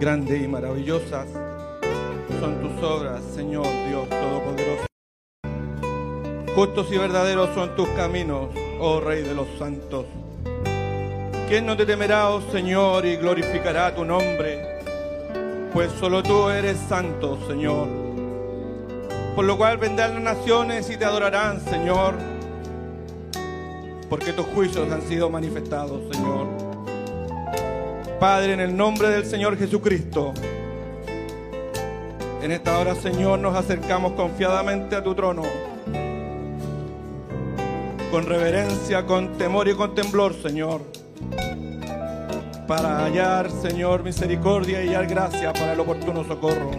Grandes y maravillosas son tus obras, Señor Dios Todopoderoso. Justos y verdaderos son tus caminos, oh Rey de los santos. ¿Quién no te temerá, oh Señor, y glorificará tu nombre? Pues solo tú eres santo, Señor. Por lo cual vendrán las naciones y te adorarán, Señor. Porque tus juicios han sido manifestados, Señor. Padre, en el nombre del Señor Jesucristo, en esta hora, Señor, nos acercamos confiadamente a tu trono. Con reverencia, con temor y con temblor, Señor. Para hallar, Señor, misericordia y hallar gracia para el oportuno socorro.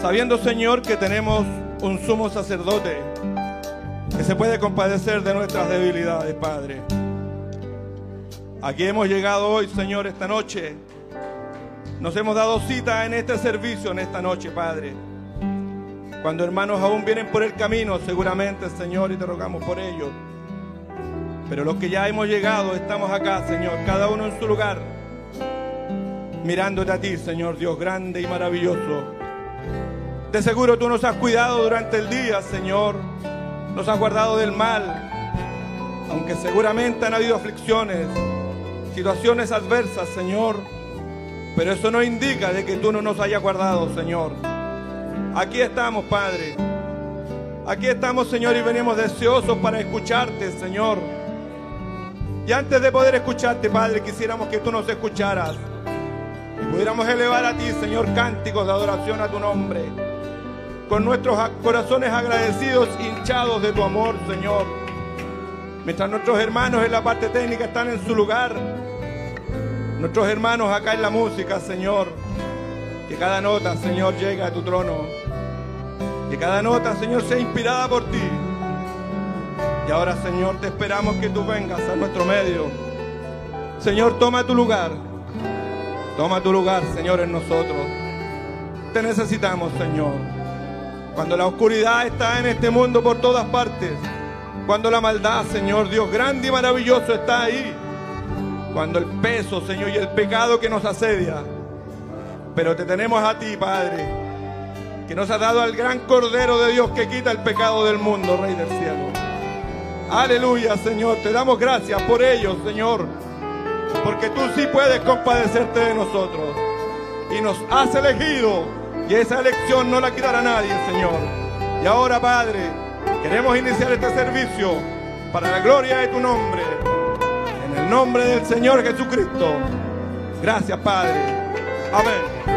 Sabiendo, Señor, que tenemos un sumo sacerdote que se puede compadecer de nuestras debilidades, Padre. Aquí hemos llegado hoy, Señor, esta noche. Nos hemos dado cita en este servicio, en esta noche, Padre. Cuando hermanos aún vienen por el camino, seguramente, Señor, y te rogamos por ellos. Pero los que ya hemos llegado, estamos acá, Señor, cada uno en su lugar, mirándote a ti, Señor Dios grande y maravilloso. De seguro tú nos has cuidado durante el día, Señor. Nos has guardado del mal, aunque seguramente han habido aflicciones, situaciones adversas, Señor. Pero eso no indica de que tú no nos hayas guardado, Señor. Aquí estamos, Padre. Aquí estamos, Señor, y venimos deseosos para escucharte, Señor. Y antes de poder escucharte, Padre, quisiéramos que tú nos escucharas y pudiéramos elevar a ti, Señor, cánticos de adoración a tu nombre. Con nuestros corazones agradecidos, hinchados de tu amor, Señor. Mientras nuestros hermanos en la parte técnica están en su lugar, nuestros hermanos acá en la música, Señor, que cada nota, Señor, llegue a tu trono. Que cada nota, Señor, sea inspirada por ti. Y ahora, Señor, te esperamos que tú vengas a nuestro medio. Señor, toma tu lugar. Toma tu lugar, Señor, en nosotros. Te necesitamos, Señor. Cuando la oscuridad está en este mundo por todas partes. Cuando la maldad, Señor Dios grande y maravilloso está ahí. Cuando el peso, Señor, y el pecado que nos asedia. Pero te tenemos a ti, Padre, que nos ha dado al gran Cordero de Dios que quita el pecado del mundo, Rey del cielo. Aleluya, Señor. Te damos gracias por ello, Señor. Porque tú sí puedes compadecerte de nosotros. Y nos has elegido. Y esa elección no la quitará nadie, Señor. Y ahora, Padre, queremos iniciar este servicio para la gloria de tu nombre. En el nombre del Señor Jesucristo. Gracias, Padre. Amén.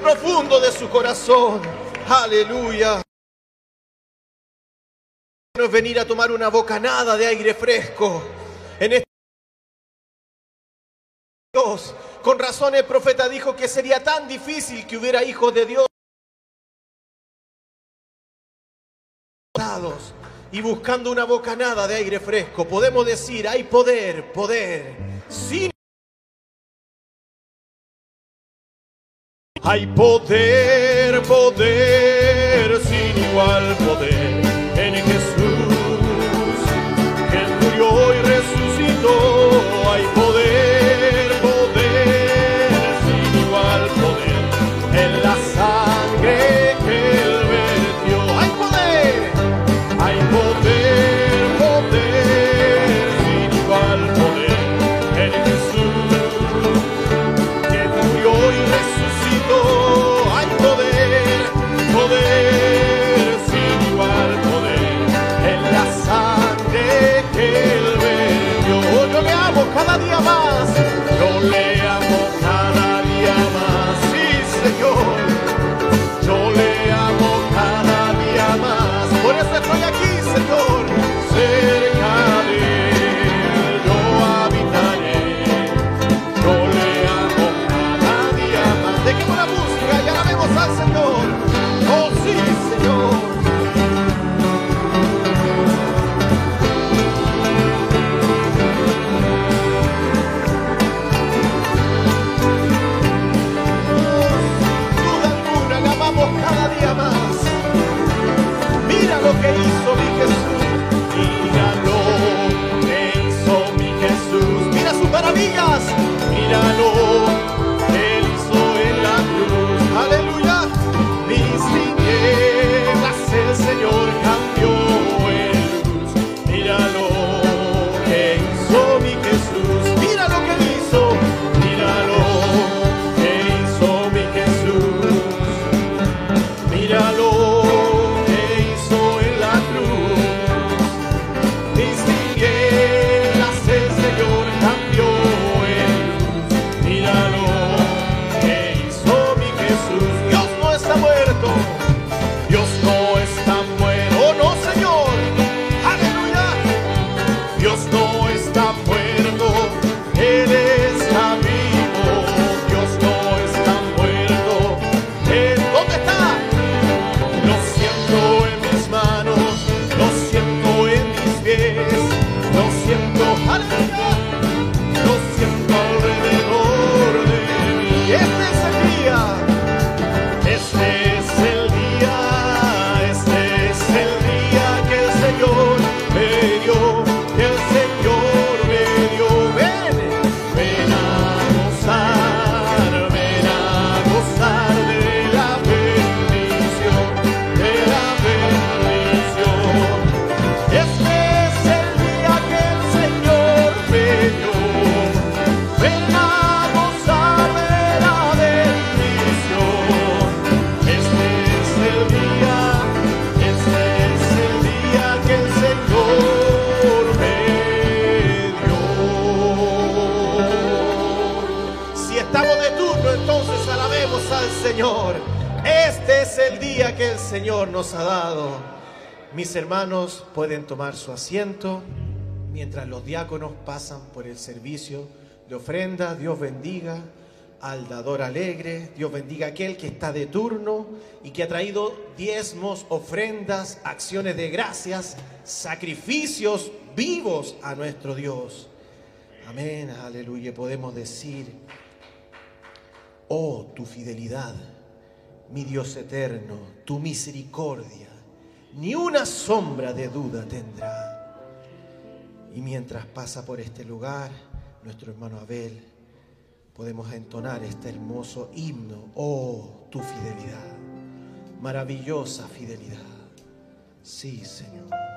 profundo de su corazón. Aleluya. No Es venir a tomar una bocanada de aire fresco en este Dios. Con razón el profeta dijo que sería tan difícil que hubiera hijos de Dios y buscando una bocanada de aire fresco. Podemos decir, hay poder, poder. Sin Hay poder, poder sin igual poder. Día que el Señor nos ha dado. Mis hermanos pueden tomar su asiento mientras los diáconos pasan por el servicio de ofrenda. Dios bendiga al dador alegre. Dios bendiga a aquel que está de turno y que ha traído diezmos, ofrendas, acciones de gracias, sacrificios vivos a nuestro Dios. Amén, aleluya. Podemos decir, oh, tu fidelidad, mi Dios eterno, tu misericordia, ni una sombra de duda tendrá. Y mientras pasa por este lugar, nuestro hermano Abel, podemos entonar este hermoso himno, oh, tu fidelidad, maravillosa fidelidad. Sí, Señor.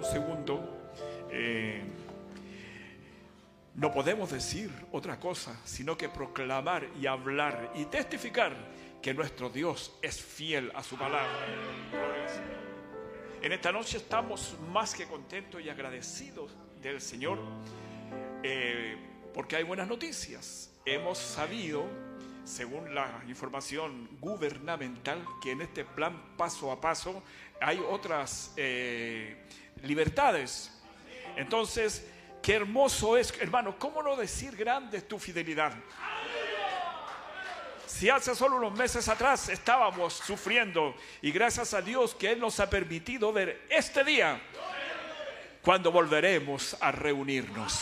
Un segundo. Eh, no podemos decir otra cosa, sino que proclamar y hablar y testificar que nuestro Dios es fiel a su palabra. En esta noche estamos más que contentos y agradecidos del Señor eh, porque hay buenas noticias. Hemos sabido, según la información gubernamental, que en este plan paso a paso hay otras eh, libertades. Entonces, qué hermoso es, hermano, ¿cómo no decir grande tu fidelidad? Si hace solo unos meses atrás estábamos sufriendo y gracias a Dios que Él nos ha permitido ver este día cuando volveremos a reunirnos.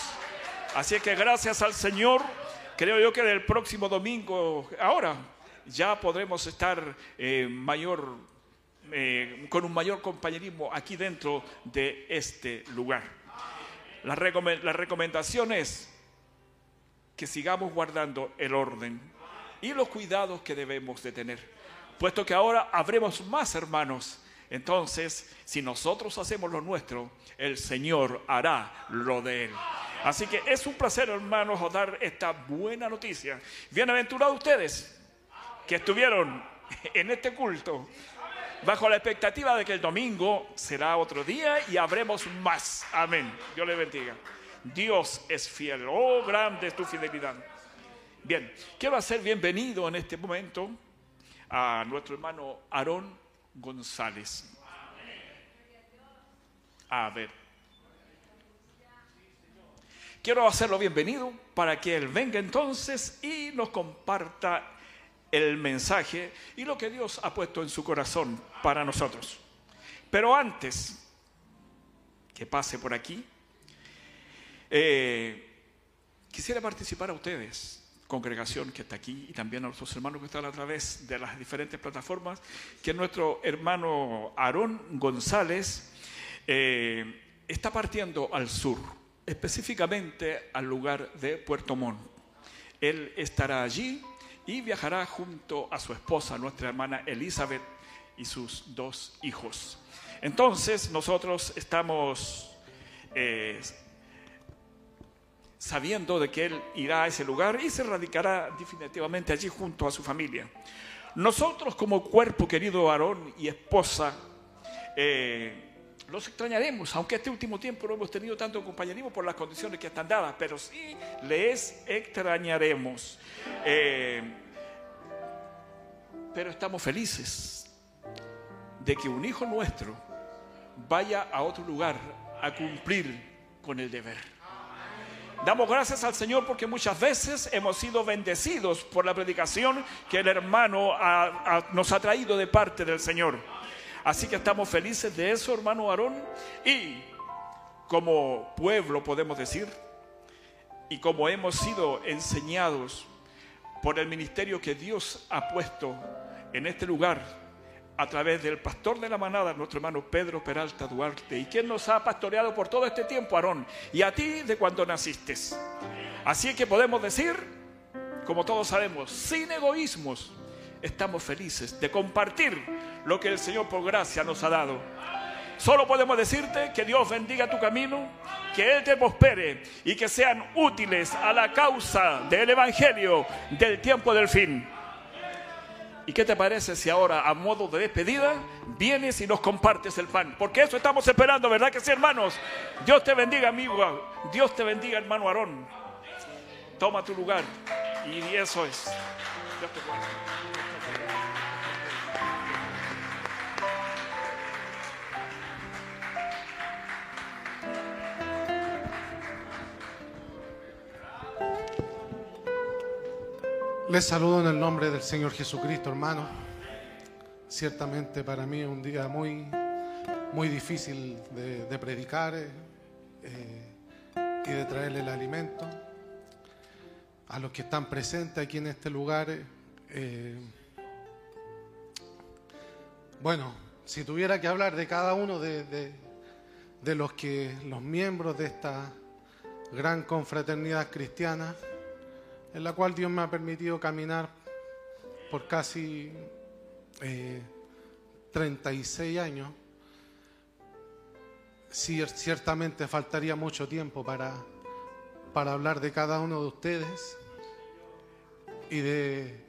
Así que gracias al Señor, creo yo que el próximo domingo, ahora, ya podremos estar eh, mayor, eh, con un mayor compañerismo aquí dentro de este lugar. La, la recomendación es que sigamos guardando el orden y los cuidados que debemos de tener. Puesto que ahora habremos más hermanos, entonces si nosotros hacemos lo nuestro, el Señor hará lo de Él. Así que es un placer, hermanos, dar esta buena noticia. Bienaventurados ustedes que estuvieron en este culto bajo la expectativa de que el domingo será otro día y habremos más. Amén. Dios le bendiga. Dios es fiel. Oh, grande tu fidelidad. Bien, quiero hacer bienvenido en este momento a nuestro hermano Aarón González. A ver. Quiero hacerlo bienvenido para que él venga entonces y nos comparta el mensaje y lo que Dios ha puesto en su corazón para nosotros. Pero antes que pase por aquí, eh, quisiera participar a ustedes, congregación que está aquí, y también a nuestros hermanos que están a través de las diferentes plataformas, que nuestro hermano Aarón González eh, está partiendo al sur, específicamente al lugar de Puerto Montt. Él estará allí y viajará junto a su esposa, nuestra hermana Elizabeth, y sus dos hijos. Entonces nosotros estamos eh, sabiendo de que él irá a ese lugar y se radicará definitivamente allí junto a su familia. Nosotros como cuerpo, querido varón y esposa, eh, los extrañaremos, aunque este último tiempo no hemos tenido tanto compañerismo por las condiciones que están dadas, pero sí les extrañaremos. Eh, pero estamos felices de que un hijo nuestro vaya a otro lugar a cumplir con el deber. Damos gracias al Señor porque muchas veces hemos sido bendecidos por la predicación que el hermano nos ha traído de parte del Señor. Así que estamos felices de eso, hermano Aarón. Y como pueblo podemos decir, y como hemos sido enseñados por el ministerio que Dios ha puesto en este lugar, a través del pastor de la manada, nuestro hermano Pedro Peralta Duarte, y quien nos ha pastoreado por todo este tiempo, Aarón, y a ti de cuando naciste. Así que podemos decir, como todos sabemos, sin egoísmos, estamos felices de compartir lo que el Señor por gracia nos ha dado. Solo podemos decirte que Dios bendiga tu camino, que Él te prospere y que sean útiles a la causa del Evangelio del tiempo del fin. ¿Y qué te parece si ahora, a modo de despedida, vienes y nos compartes el pan? Porque eso estamos esperando, ¿verdad que sí, hermanos? Dios te bendiga, amigo. Dios te bendiga, hermano Aarón. Toma tu lugar. Y eso es. Les saludo en el nombre del Señor Jesucristo, hermano. Ciertamente para mí es un día muy, muy difícil de, predicar eh, y de traerle el alimento a los que están presentes aquí en este lugar. Eh, bueno, si tuviera que hablar de cada uno de, los que los miembros de esta gran confraternidad cristiana, en la cual Dios me ha permitido caminar por casi 36 eh, años. ciertamente faltaría mucho tiempo para, para hablar de cada uno de ustedes y de,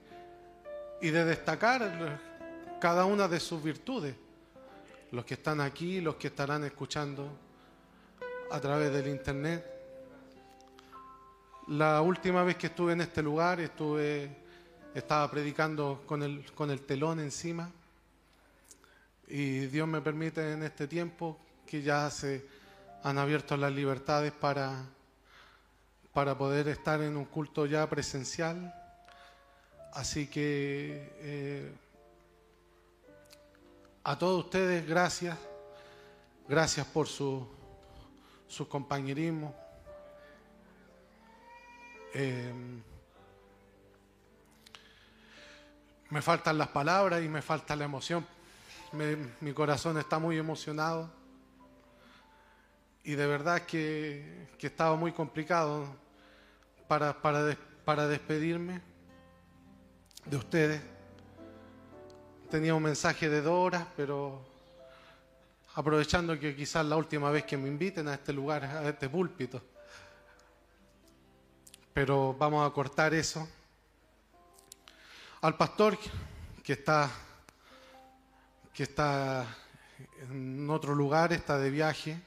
y de destacar cada una de sus virtudes. Los que están aquí, los que estarán escuchando a través del internet. La última vez que estuve en este lugar, estuve, estaba predicando con el, con el telón encima. Y Dios me permite en este tiempo que ya se han abierto las libertades para, para poder estar en un culto ya presencial. Así que eh, a todos ustedes, gracias. Gracias por su, su compañerismo. Em, me faltan las palabras y me falta la emoción. mi corazón está muy emocionado y de verdad que, que estaba muy complicado para, para, para despedirme. De ustedes. Tenía un mensaje de dos horas, pero aprovechando que quizás la última vez que me inviten a este lugar, a este púlpito. Pero vamos a cortar eso. Al pastor que está, que está en otro lugar, está de viaje,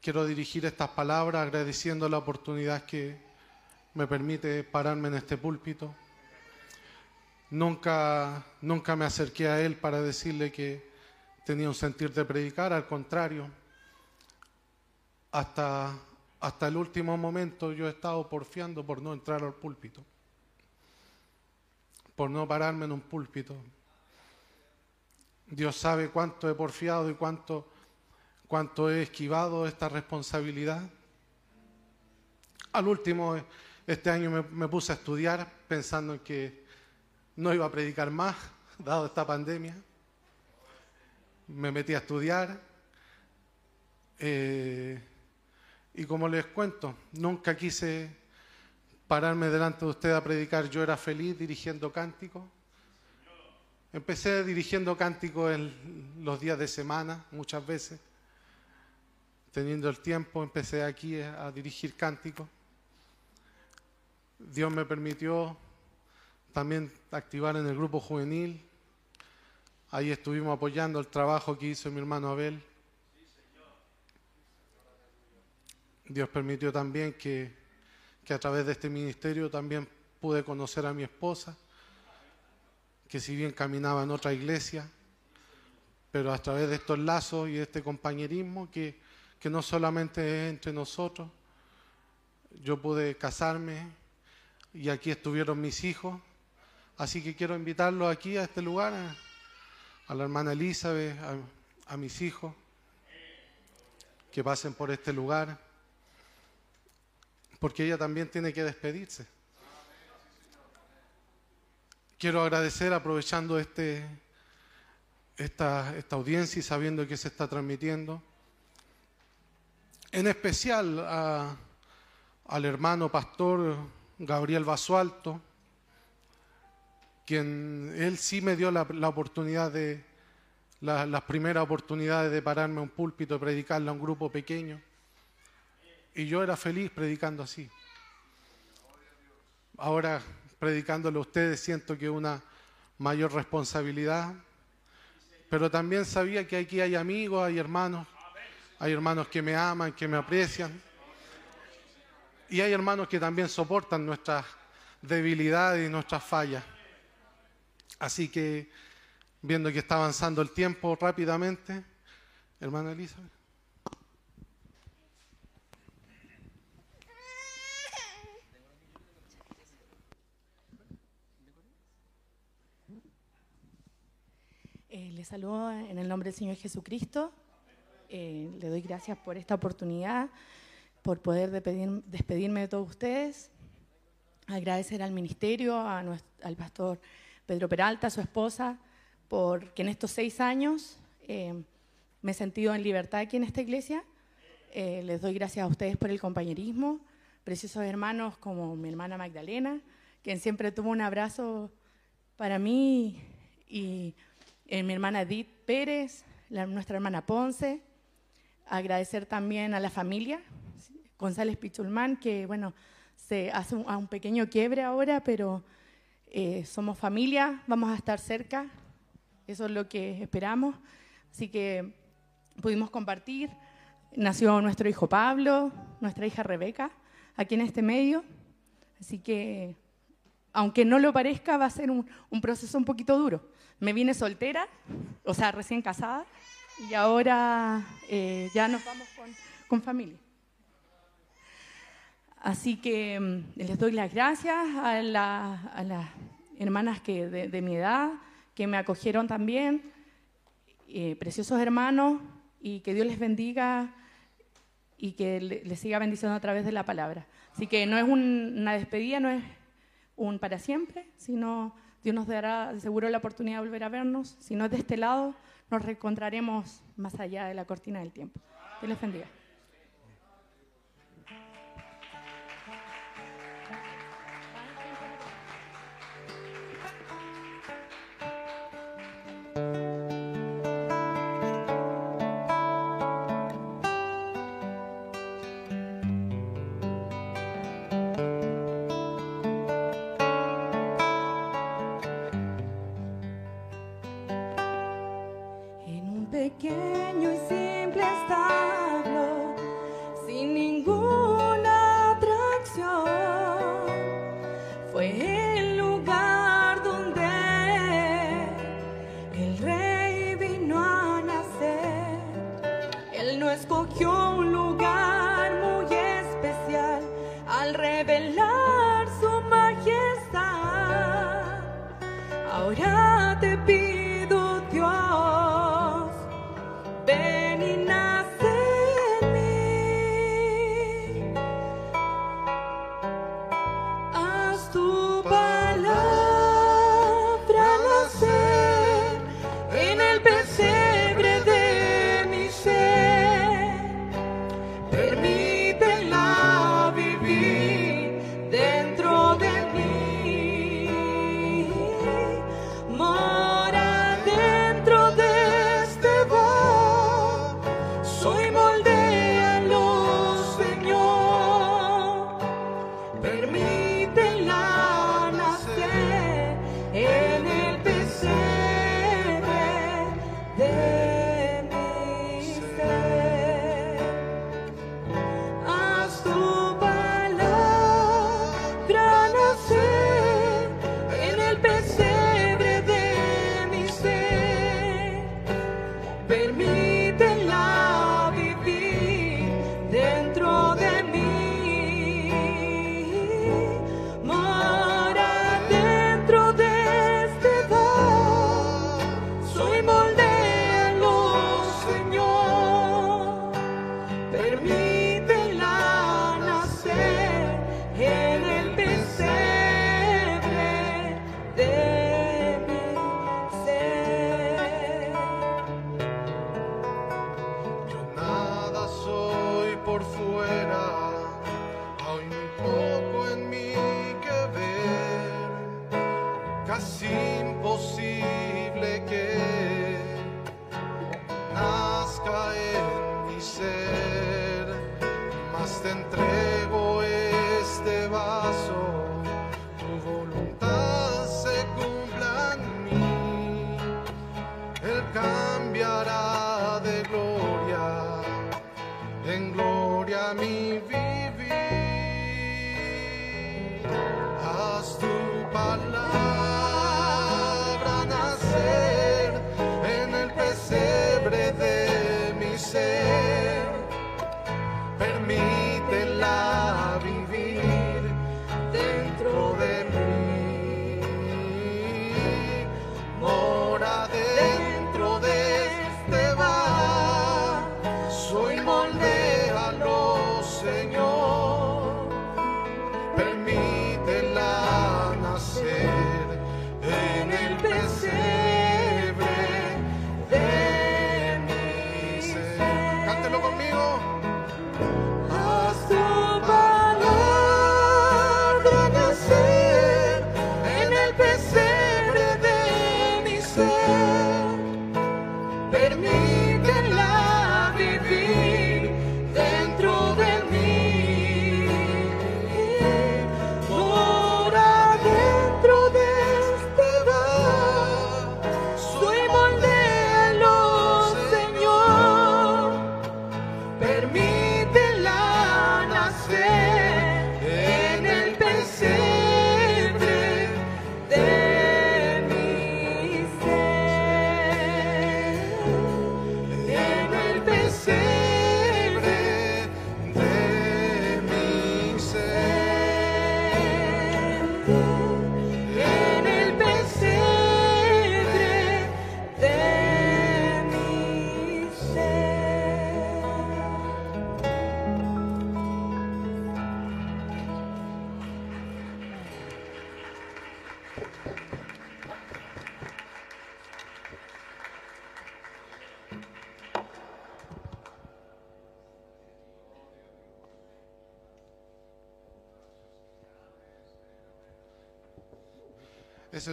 quiero dirigir estas palabras agradeciendo la oportunidad que me permite pararme en este púlpito. Nunca, nunca me acerqué a él para decirle que tenía un sentir de predicar, al contrario, hasta, hasta el último momento yo he estado porfiando por no entrar al púlpito, por no pararme en un púlpito. Dios sabe cuánto he porfiado y cuánto, cuánto he esquivado esta responsabilidad. Al último, este año me, me puse a estudiar pensando en que no iba a predicar más, dado esta pandemia me metí a estudiar. Eh, y como les cuento, nunca quise pararme delante de usted a predicar. Yo era feliz dirigiendo cánticos. Empecé dirigiendo cánticos en los días de semana, muchas veces. Teniendo el tiempo, empecé aquí a dirigir cánticos. Dios me permitió también activar en el grupo juvenil, Ahí estuvimos apoyando el trabajo que hizo mi hermano Abel. Dios permitió también que, que, a través de este ministerio también pude conocer a mi esposa, que si bien caminaba en otra iglesia, pero a través de estos lazos y este compañerismo que, que no solamente es entre nosotros, yo pude casarme y aquí estuvieron mis hijos, así que quiero invitarlos aquí a este lugar a la hermana Elizabeth, a, mis hijos, que pasen por este lugar, porque ella también tiene que despedirse. Quiero agradecer, aprovechando este, esta, esta audiencia y sabiendo que se está transmitiendo, en especial al hermano pastor Gabriel Basualto, quien él sí me dio la, oportunidad de, las primeras oportunidades de pararme a un púlpito y predicarle a un grupo pequeño. Y yo era feliz predicando así. Ahora, predicándole a ustedes, siento que una mayor responsabilidad, pero también sabía que aquí hay amigos, hay hermanos, hay hermanos que me aman, que me aprecian, y hay hermanos que también soportan nuestras debilidades y nuestras fallas. Así que, viendo que está avanzando el tiempo rápidamente, hermana Elizabeth. Eh, le saludo en el nombre del Señor Jesucristo. Eh, le doy gracias por esta oportunidad, por poder despedirme de todos ustedes. Agradecer al ministerio, al pastor Pedro Peralta, su esposa, porque en estos seis años eh, me he sentido en libertad aquí en esta iglesia. Eh, les doy gracias a ustedes por el compañerismo, preciosos hermanos como mi hermana Magdalena, quien siempre tuvo un abrazo para mí, y eh, mi hermana Edith Pérez, nuestra hermana Ponce. Agradecer también a la familia, González Pichulmán, que bueno, se hace un, un pequeño quiebre ahora, pero eh, somos familia, vamos a estar cerca, eso es lo que esperamos. Así que pudimos compartir. Nació nuestro hijo Pablo, nuestra hija Rebeca, aquí en este medio. Así que, aunque no lo parezca, va a ser un, proceso un poquito duro. Me vine soltera, o sea, recién casada, y ahora eh, ya nos vamos con, familia. Así que mm, les doy las gracias a, las hermanas que de, mi edad, que me acogieron también, eh, preciosos hermanos, y que Dios les bendiga y que les siga bendiciendo a través de la palabra. Así que no es una despedida, no es un para siempre, sino Dios nos dará seguro la oportunidad de volver a vernos. Si no es de este lado, nos reencontraremos más allá de la cortina del tiempo. Dios les bendiga.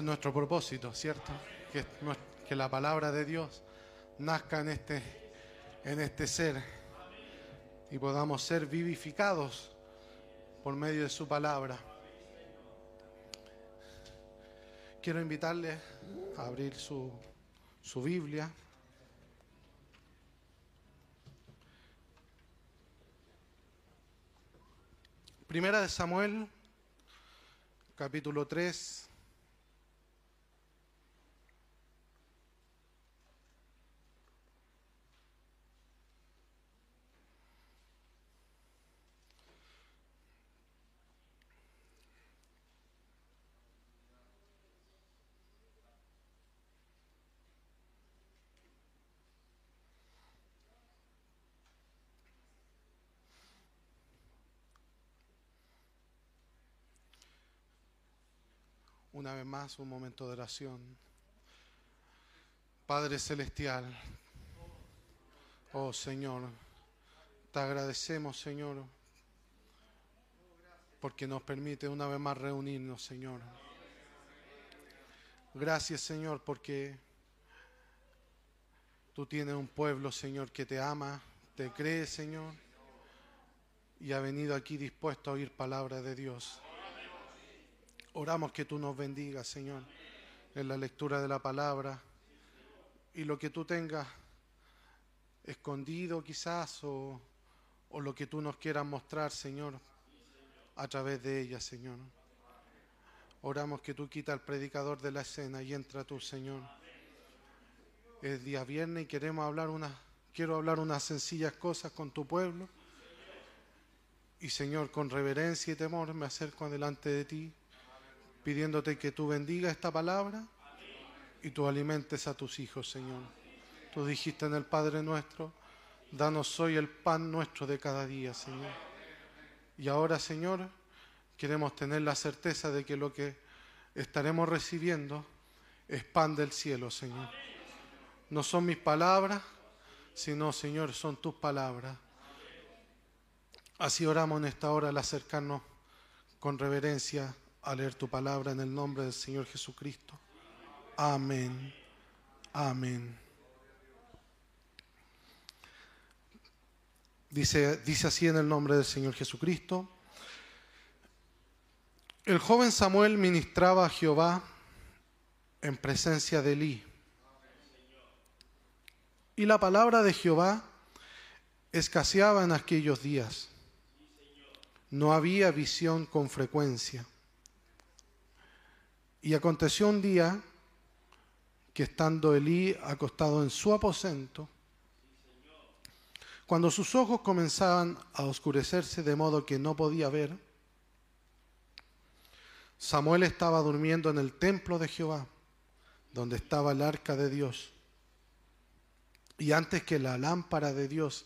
nuestro propósito, ¿cierto? Que, que la palabra de Dios nazca en este, en este ser y podamos ser vivificados por medio de su palabra. Quiero invitarles a abrir su, su Biblia. Primera de Samuel, capítulo 3. Una vez más, un momento de oración. Padre Celestial, oh Señor, te agradecemos, Señor, porque nos permite una vez más reunirnos, Señor. Gracias, Señor, porque tú tienes un pueblo, Señor, que te ama, te cree, Señor, y ha venido aquí dispuesto a oír palabra de Dios. Oramos que tú nos bendigas, Señor, en la lectura de la palabra y lo que tú tengas escondido quizás o, lo que tú nos quieras mostrar, Señor, a través de ella, Señor. Oramos que tú quitas al predicador de la escena y entra tú, Señor. Es día viernes y queremos hablar una, quiero hablar unas sencillas cosas con tu pueblo. Y Señor, con reverencia y temor me acerco delante de ti pidiéndote que tú bendiga esta palabra y tú alimentes a tus hijos, Señor. Tú dijiste en el Padre nuestro, danos hoy el pan nuestro de cada día, Señor. Y ahora, Señor, queremos tener la certeza de que lo que estaremos recibiendo es pan del cielo, Señor. No son mis palabras, sino, Señor, son tus palabras. Así oramos en esta hora al acercarnos con reverencia a leer tu palabra en el nombre del Señor Jesucristo. Amén. Amén. Dice, dice así en el nombre del Señor Jesucristo. El joven Samuel ministraba a Jehová en presencia de Elí. Y la palabra de Jehová escaseaba en aquellos días. No había visión con frecuencia. Y aconteció un día que estando Elí acostado en su aposento, cuando sus ojos comenzaban a oscurecerse de modo que no podía ver, Samuel estaba durmiendo en el templo de Jehová, donde estaba el arca de Dios. Y antes que la lámpara de Dios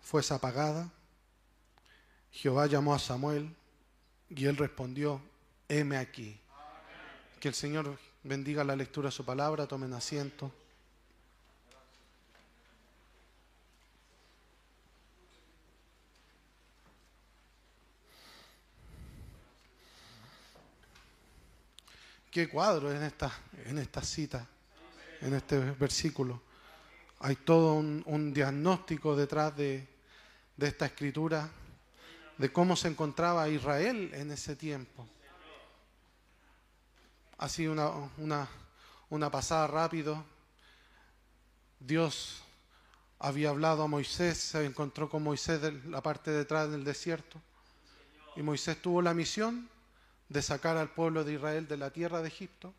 fuese apagada, Jehová llamó a Samuel y él respondió, heme aquí. Que el Señor bendiga la lectura de su palabra, tomen asiento. Qué cuadro en esta, en esta cita, en este versículo. Hay todo un, diagnóstico detrás de, de esta escritura, de cómo se encontraba Israel en ese tiempo así una, una, una pasada rápido. Dios había hablado a Moisés, se encontró con Moisés en la parte de atrás del desierto. Y Moisés tuvo la misión de sacar al pueblo de Israel de la tierra de Egipto,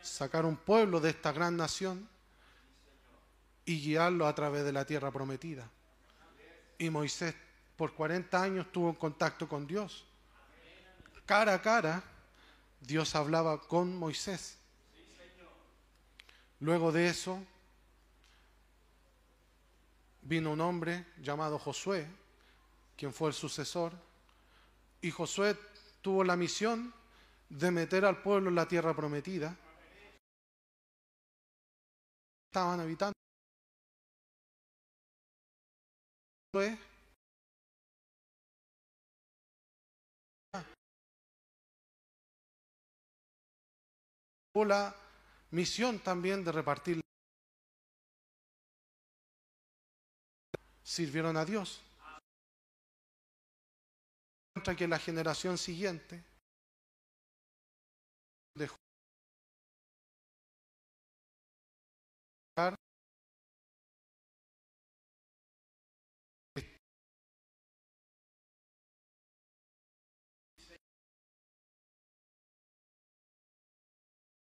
sacar un pueblo de esta gran nación y guiarlo a través de la tierra prometida. Y Moisés por 40 años tuvo contacto con Dios, cara a cara, Dios hablaba con Moisés. Luego de eso vino un hombre llamado Josué, quien fue el sucesor, y Josué tuvo la misión de meter al pueblo en la tierra prometida. Estaban habitando. La misión también de repartir. Sirvieron a Dios. Contra que la generación siguiente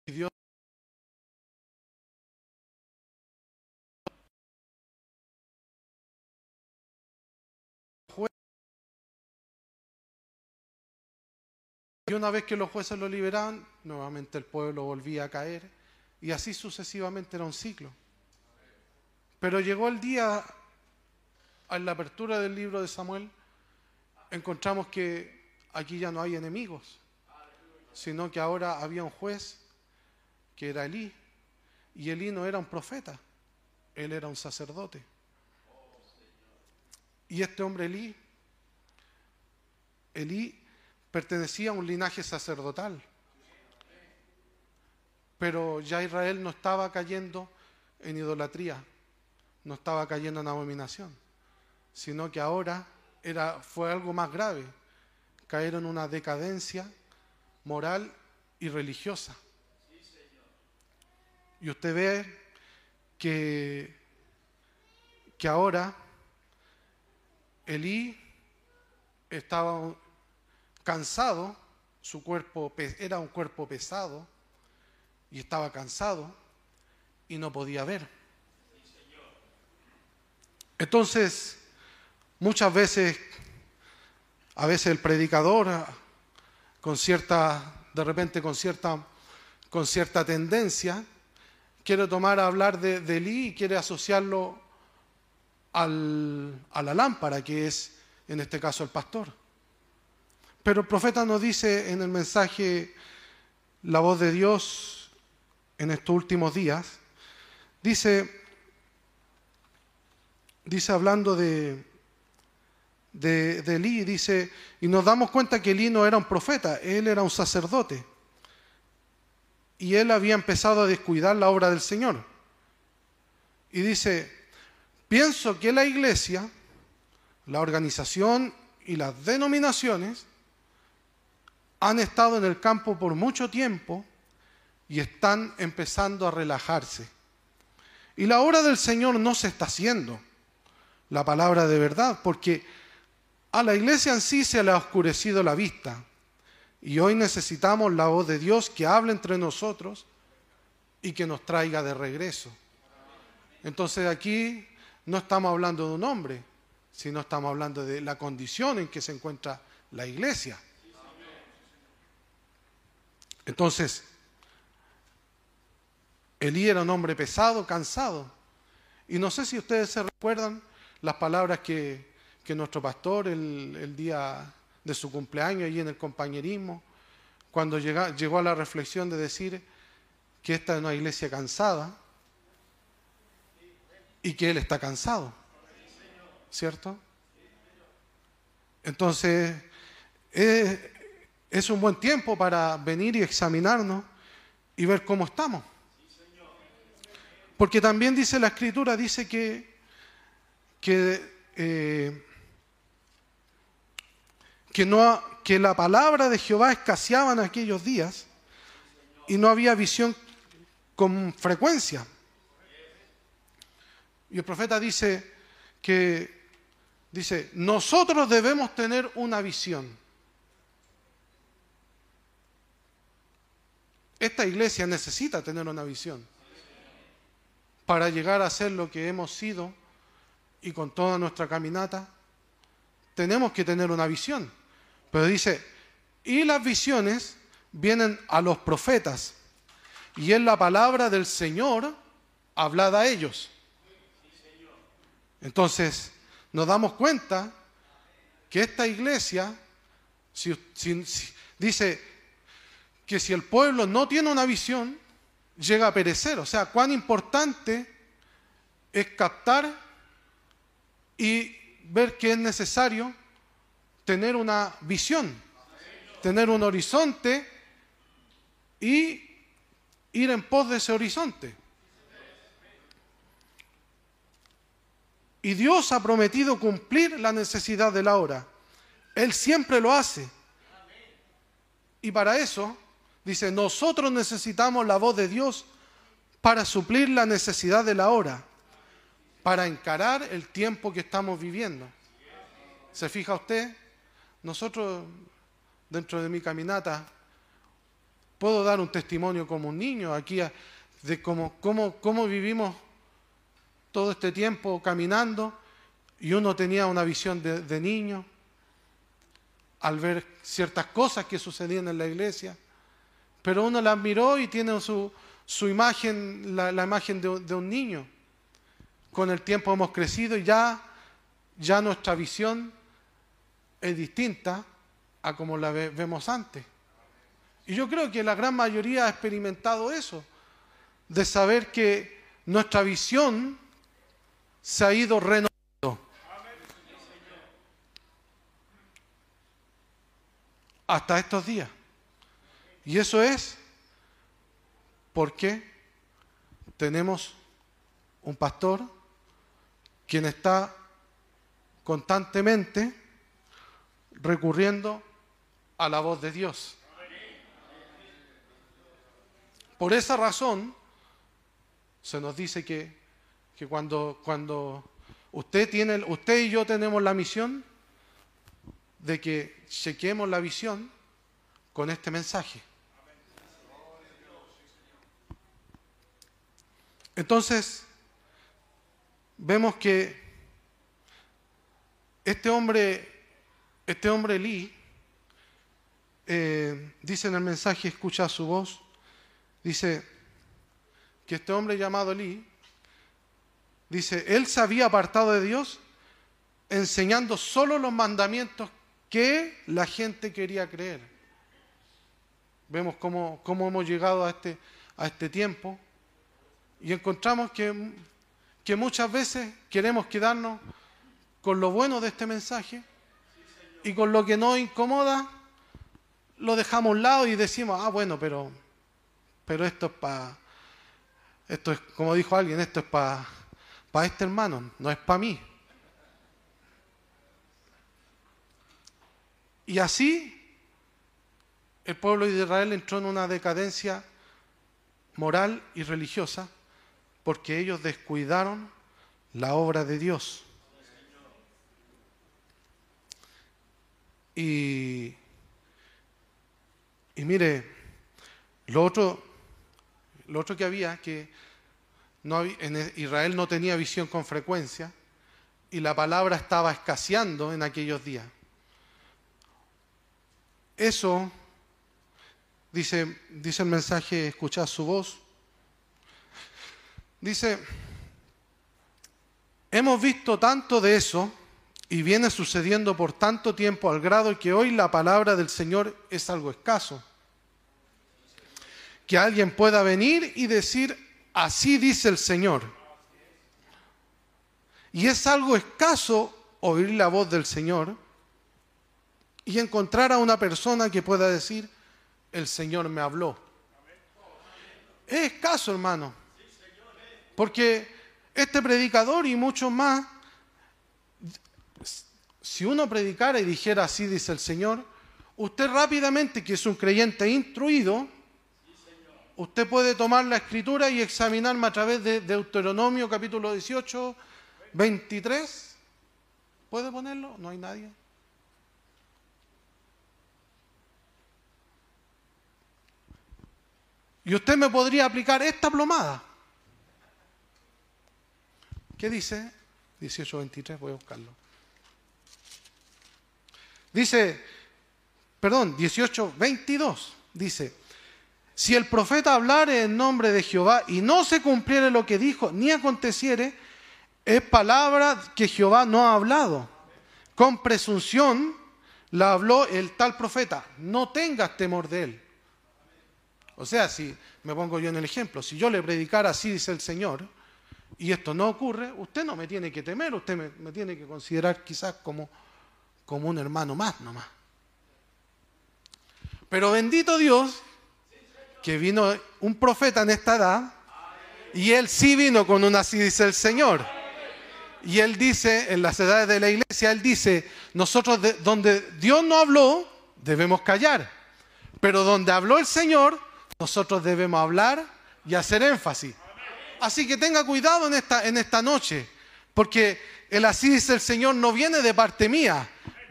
Y una vez que los jueces lo liberaban, nuevamente el pueblo volvía a caer y así sucesivamente era un ciclo. Pero llegó el día, a la apertura del libro de Samuel, encontramos que aquí ya no hay enemigos, sino que ahora había un juez que era Elí, y Elí no era un profeta, él era un sacerdote. Y este hombre Elí, Elí pertenecía a un linaje sacerdotal. Pero ya Israel no estaba cayendo en idolatría, no estaba cayendo en abominación, sino que ahora era, fue algo más grave, caer en una decadencia moral y religiosa. Y usted ve que, que ahora Elí estaba cansado, su cuerpo era un cuerpo pesado y estaba cansado y no podía ver. Entonces, muchas veces, a veces el predicador, con cierta, de repente con cierta, con cierta tendencia, quiere tomar a hablar de, de Elí y quiere asociarlo al, a la lámpara, que es en este caso el pastor. Pero el profeta nos dice en el mensaje la voz de Dios en estos últimos días, dice, dice hablando de, de, de Elí, dice, y nos damos cuenta que Elí no era un profeta, él era un sacerdote. Y él había empezado a descuidar la obra del Señor. Y dice, pienso que la iglesia, la organización y las denominaciones han estado en el campo por mucho tiempo y están empezando a relajarse. Y la obra del Señor no se está haciendo, la palabra de verdad, porque a la iglesia en sí se le ha oscurecido la vista. Y hoy necesitamos la voz de Dios que hable entre nosotros y que nos traiga de regreso. Entonces aquí no estamos hablando de un hombre, sino estamos hablando de la condición en que se encuentra la iglesia. Entonces, Elí era un hombre pesado, cansado. Y no sé si ustedes se recuerdan las palabras que, que nuestro pastor el, el, día de su cumpleaños, allí en el compañerismo, cuando llega, llegó a la reflexión de decir que esta es una iglesia cansada y que él está cansado. ¿Cierto? Entonces, es, es un buen tiempo para venir y examinarnos y ver cómo estamos. Porque también dice la escritura, dice que, que, eh, que, no, que la palabra de Jehová escaseaba en aquellos días y no había visión con frecuencia. Y el profeta dice que, dice, nosotros debemos tener una visión. Esta iglesia necesita tener una visión para llegar a ser lo que hemos sido y con toda nuestra caminata. Tenemos que tener una visión. Pero dice, y las visiones vienen a los profetas y es la palabra del Señor hablada a ellos. Entonces, nos damos cuenta que esta iglesia, si, si, si, dice, que si el pueblo no tiene una visión, llega a perecer. O sea, cuán importante es captar y ver que es necesario tener una visión, tener un horizonte y ir en pos de ese horizonte. Y Dios ha prometido cumplir la necesidad de la hora. Él siempre lo hace. Y para eso Dice, nosotros necesitamos la voz de Dios para suplir la necesidad de la hora, para encarar el tiempo que estamos viviendo. ¿Se fija usted? Nosotros, dentro de mi caminata, puedo dar un testimonio como un niño aquí de cómo, cómo, cómo vivimos todo este tiempo caminando y uno tenía una visión de, niño al ver ciertas cosas que sucedían en la iglesia, pero uno las miró y tiene su, su imagen, la, la imagen de, de un niño. Con el tiempo hemos crecido y ya, ya nuestra visión es distinta a como la ve- vemos antes. Y yo creo que la gran mayoría ha experimentado eso, de saber que nuestra visión se ha ido renovando. Hasta estos días. Y eso es porque tenemos un pastor quien está constantemente recurriendo a la voz de Dios. Por esa razón se nos dice que, que cuando, cuando usted, tiene, usted y yo tenemos la misión de que chequemos la visión con este mensaje. Entonces, vemos que este hombre, este hombre Lee, eh, dice en el mensaje, escucha su voz, dice que este hombre llamado Lee, dice, él se había apartado de Dios enseñando solo los mandamientos que la gente quería creer. Vemos cómo, cómo hemos llegado a este, a este tiempo y encontramos que, que muchas veces queremos quedarnos con lo bueno de este mensaje y con lo que nos incomoda lo dejamos a un lado y decimos, ah, bueno, pero, pero esto es para, esto es, como dijo alguien, esto es para para este hermano, no es para mí. Y así el pueblo de Israel entró en una decadencia moral y religiosa porque ellos descuidaron la obra de Dios. Y, y mire, lo otro, lo otro que había, que en Israel no tenía visión con frecuencia y la palabra estaba escaseando en aquellos días. Eso, dice, dice el mensaje, escuchad su voz, dice, hemos visto tanto de eso y viene sucediendo por tanto tiempo al grado que hoy la palabra del Señor es algo escaso. Que alguien pueda venir y decir, así dice el Señor. Y es algo escaso oír la voz del Señor y encontrar a una persona que pueda decir, el Señor me habló. Es escaso, hermano. Porque este predicador y muchos más, si uno predicara y dijera así dice el Señor, usted rápidamente, que es un creyente instruido, usted puede tomar la escritura y examinarme a través de Deuteronomio capítulo 18, 23. ¿Puede ponerlo? No hay nadie. Y usted me podría aplicar esta plomada. ¿Qué dice? 18.23, voy a buscarlo. Dice, perdón, 18.22, dice, si el profeta hablare en nombre de Jehová y no se cumpliere lo que dijo, ni aconteciere, es palabra que Jehová no ha hablado. Con presunción la habló el tal profeta. No tengas temor de él. O sea, si me pongo yo en el ejemplo, si yo le predicara así dice el Señor, y esto no ocurre, usted no me tiene que temer, usted me, me tiene que considerar quizás como, como un hermano más nomás. Pero bendito Dios, que vino un profeta en esta edad, y él sí vino con una así dice el Señor. Y él dice, en las edades de la iglesia, él dice, nosotros de- donde Dios no habló, debemos callar. Pero donde habló el Señor, nosotros debemos hablar y hacer énfasis. Así que tenga cuidado en esta, en esta noche, porque el así dice el Señor no viene de parte mía,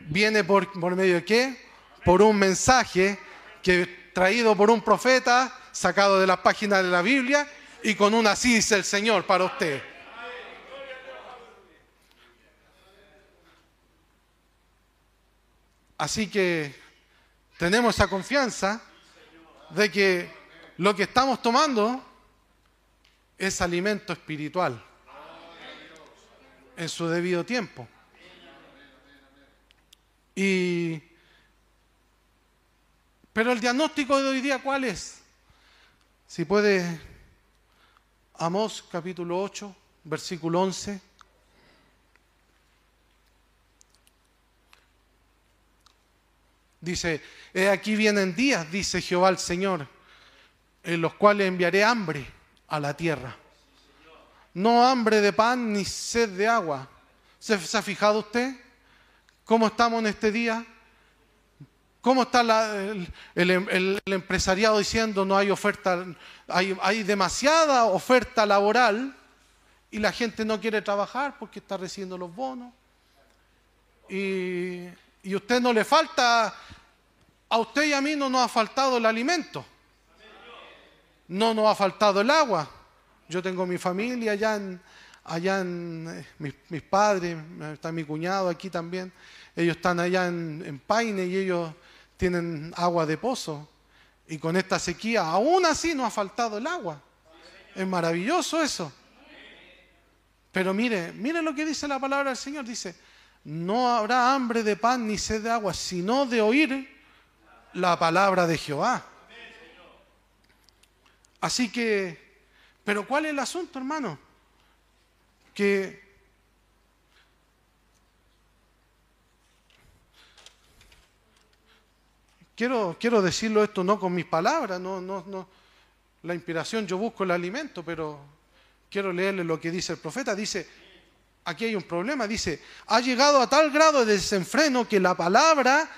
viene por, medio de qué? Por un mensaje que traído por un profeta, sacado de las páginas de la Biblia, y con una así dice el Señor para usted. Así que tenemos esa confianza de que lo que estamos tomando es alimento espiritual en su debido tiempo. Y pero el diagnóstico de hoy día ¿cuál es? Si puede Amós capítulo 8, versículo 11. Dice, he aquí vienen días, dice Jehová el Señor, en los cuales enviaré hambre a la tierra. No hambre de pan ni sed de agua. ¿Se, ha fijado usted cómo estamos en este día? ¿Cómo está el, empresariado diciendo no hay oferta, hay, demasiada oferta laboral y la gente no quiere trabajar porque está recibiendo los bonos? Y, y usted no le falta, a usted y a mí no nos ha faltado el alimento, no nos ha faltado el agua. Yo tengo mi familia allá en, allá en eh, mis, mis, padres, está mi cuñado aquí también, ellos están allá en, en Paine y ellos tienen agua de pozo. Y con esta sequía, aún así no ha faltado el agua. Es maravilloso eso. Pero mire, mire lo que dice la palabra del Señor. Dice, no habrá hambre de pan ni sed de agua, sino de oír la palabra de Jehová. Así que, pero ¿cuál es el asunto, hermano? Quiero, quiero decirlo esto no con mis palabras, no, no, no. La inspiración, yo busco el alimento, pero quiero leerle lo que dice el profeta. Dice, aquí hay un problema, dice, ha llegado a tal grado de desenfreno que la palabra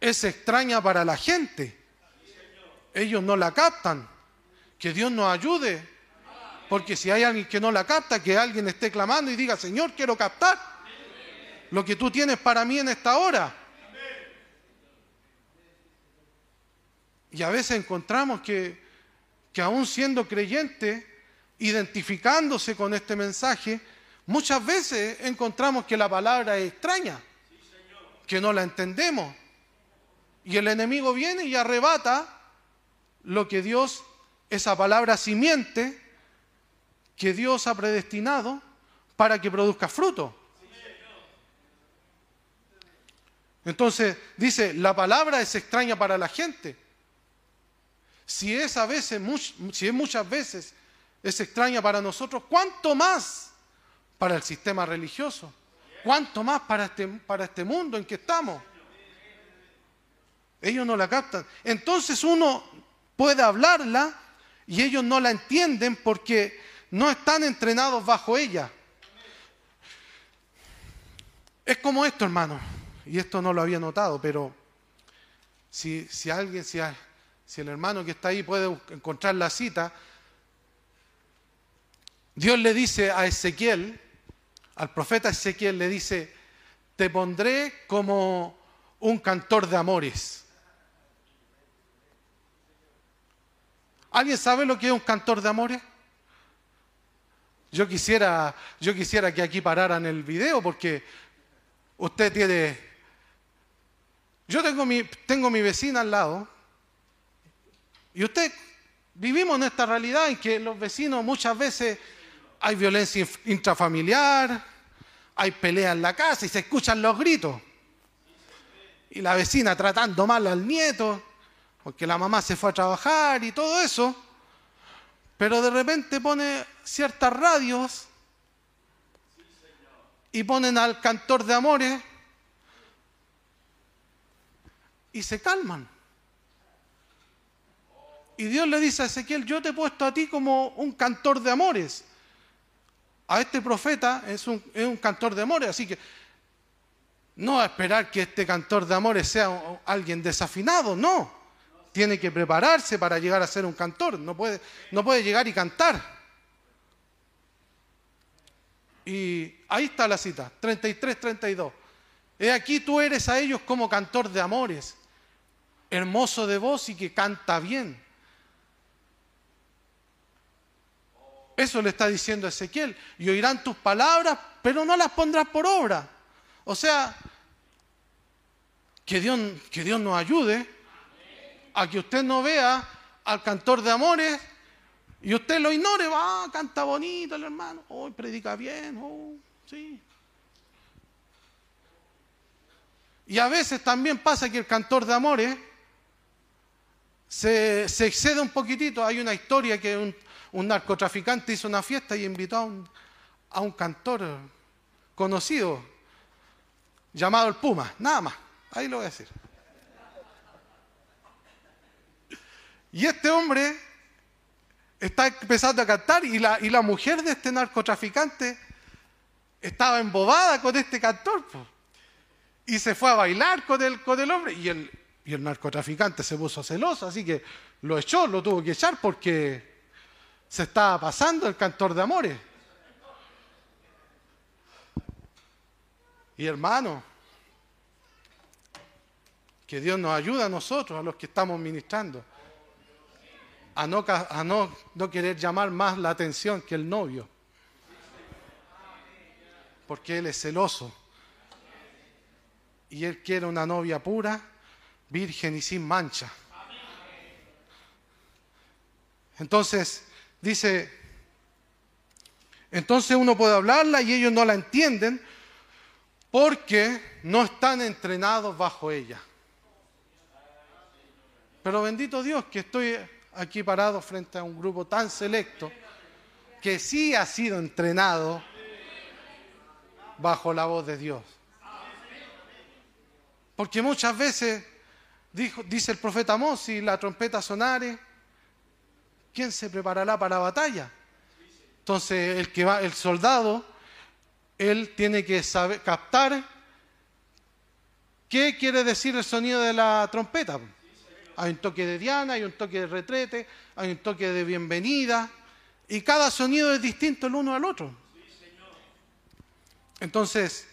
es extraña para la gente. Ellos no la captan. Que Dios nos ayude. Porque si hay alguien que no la capta, que alguien esté clamando y diga, Señor, quiero captar lo que tú tienes para mí en esta hora. Y a veces encontramos que, que aún siendo creyente, identificándose con este mensaje, muchas veces encontramos que la palabra es extraña, que no la entendemos. Y el enemigo viene y arrebata lo que Dios, esa palabra simiente, que Dios ha predestinado para que produzca fruto. Entonces dice, la palabra es extraña para la gente. Si es a veces, si es muchas veces es extraña para nosotros, ¿cuánto más para el sistema religioso? ¿Cuánto más para este, para este mundo en que estamos? Ellos no la captan. Entonces uno puede hablarla y ellos no la entienden porque no están entrenados bajo ella. Es como esto, hermano, y esto no lo había notado, pero si, si alguien, si, si el hermano que está ahí puede encontrar la cita, Dios le dice a Ezequiel, al profeta Ezequiel le dice, te pondré como un cantor de amores. ¿Alguien sabe lo que es un cantor de amores? Yo quisiera, yo quisiera que aquí pararan el video porque usted tiene... Yo tengo mi, tengo mi vecina al lado y usted, vivimos en esta realidad en que los vecinos muchas veces hay violencia intrafamiliar, hay pelea en la casa y se escuchan los gritos. Y la vecina tratando mal al nieto, porque la mamá se fue a trabajar y todo eso. Pero de repente pone ciertas radios y ponen al cantor de amores y se calman. Y Dios le dice a Ezequiel, yo te he puesto a ti como un cantor de amores. A este profeta es un, es un cantor de amores, así que no a esperar que este cantor de amores sea alguien desafinado, no. Tiene que prepararse para llegar a ser un cantor, no puede, no puede llegar y cantar. Y ahí está la cita, 33-32. He aquí tú eres a ellos como cantor de amores hermoso de voz y que canta bien. Eso le está diciendo Ezequiel. Y oirán tus palabras, pero no las pondrás por obra. O sea, que Dios, que Dios nos ayude a que usted no vea al cantor de amores y usted lo ignore. Va, canta bonito el hermano. Hoy predica bien. Oh, sí. Y a veces también pasa que el cantor de amores se, excede un poquitito. Hay una historia que un, un narcotraficante hizo una fiesta y invitó a un, a un cantor conocido llamado el Puma, nada más, ahí lo voy a decir. Y este hombre está empezando a cantar y la, y la mujer de este narcotraficante estaba embobada con este cantor. Y se fue a bailar con el, con el hombre y el, y el narcotraficante se puso celoso, así que lo echó, lo tuvo que echar porque se estaba pasando el cantor de amores. Y hermano, que Dios nos ayude a nosotros, a los que estamos ministrando, a no, a no, no querer llamar más la atención que el novio. Porque Él es celoso. Y Él quiere una novia pura, virgen y sin mancha. Entonces, Dice, entonces uno puede hablarla y ellos no la entienden porque no están entrenados bajo ella. Pero bendito Dios que estoy aquí parado frente a un grupo tan selecto que sí ha sido entrenado bajo la voz de Dios. Porque muchas veces dice el profeta Amós, si la trompeta sonare, ¿quién se preparará para la batalla? Entonces, el que va, el soldado, él tiene que saber captar qué quiere decir el sonido de la trompeta. Hay un toque de diana, hay un toque de retrete, hay un toque de bienvenida, y cada sonido es distinto el uno al otro. Entonces,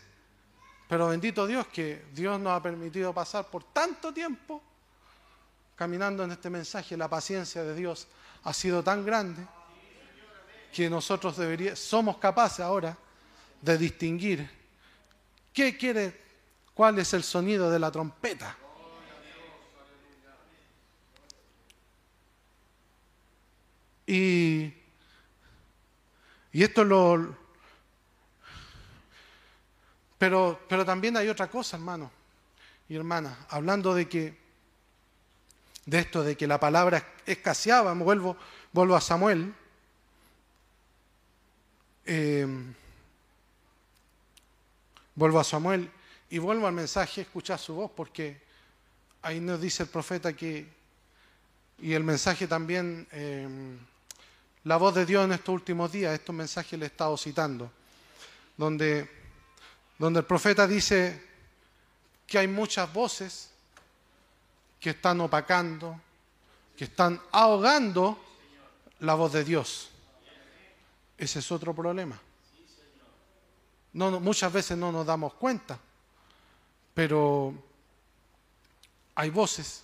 pero bendito Dios que Dios nos ha permitido pasar por tanto tiempo caminando en este mensaje, la paciencia de Dios ha sido tan grande que nosotros somos capaces ahora de distinguir qué quiere, cuál es el sonido de la trompeta. Y, y esto lo... Pero, pero también hay otra cosa, hermano y hermana, hablando de que de esto de que la palabra escaseaba, vuelvo, vuelvo a Samuel. Eh, vuelvo a Samuel y vuelvo al mensaje, escuchar su voz, porque ahí nos dice el profeta que, y el mensaje también, eh, la voz de Dios en estos últimos días, estos mensajes le he estado citando, donde, donde el profeta dice que hay muchas voces que están opacando, que están ahogando la voz de Dios. Ese es otro problema. No, muchas veces no nos damos cuenta, pero hay voces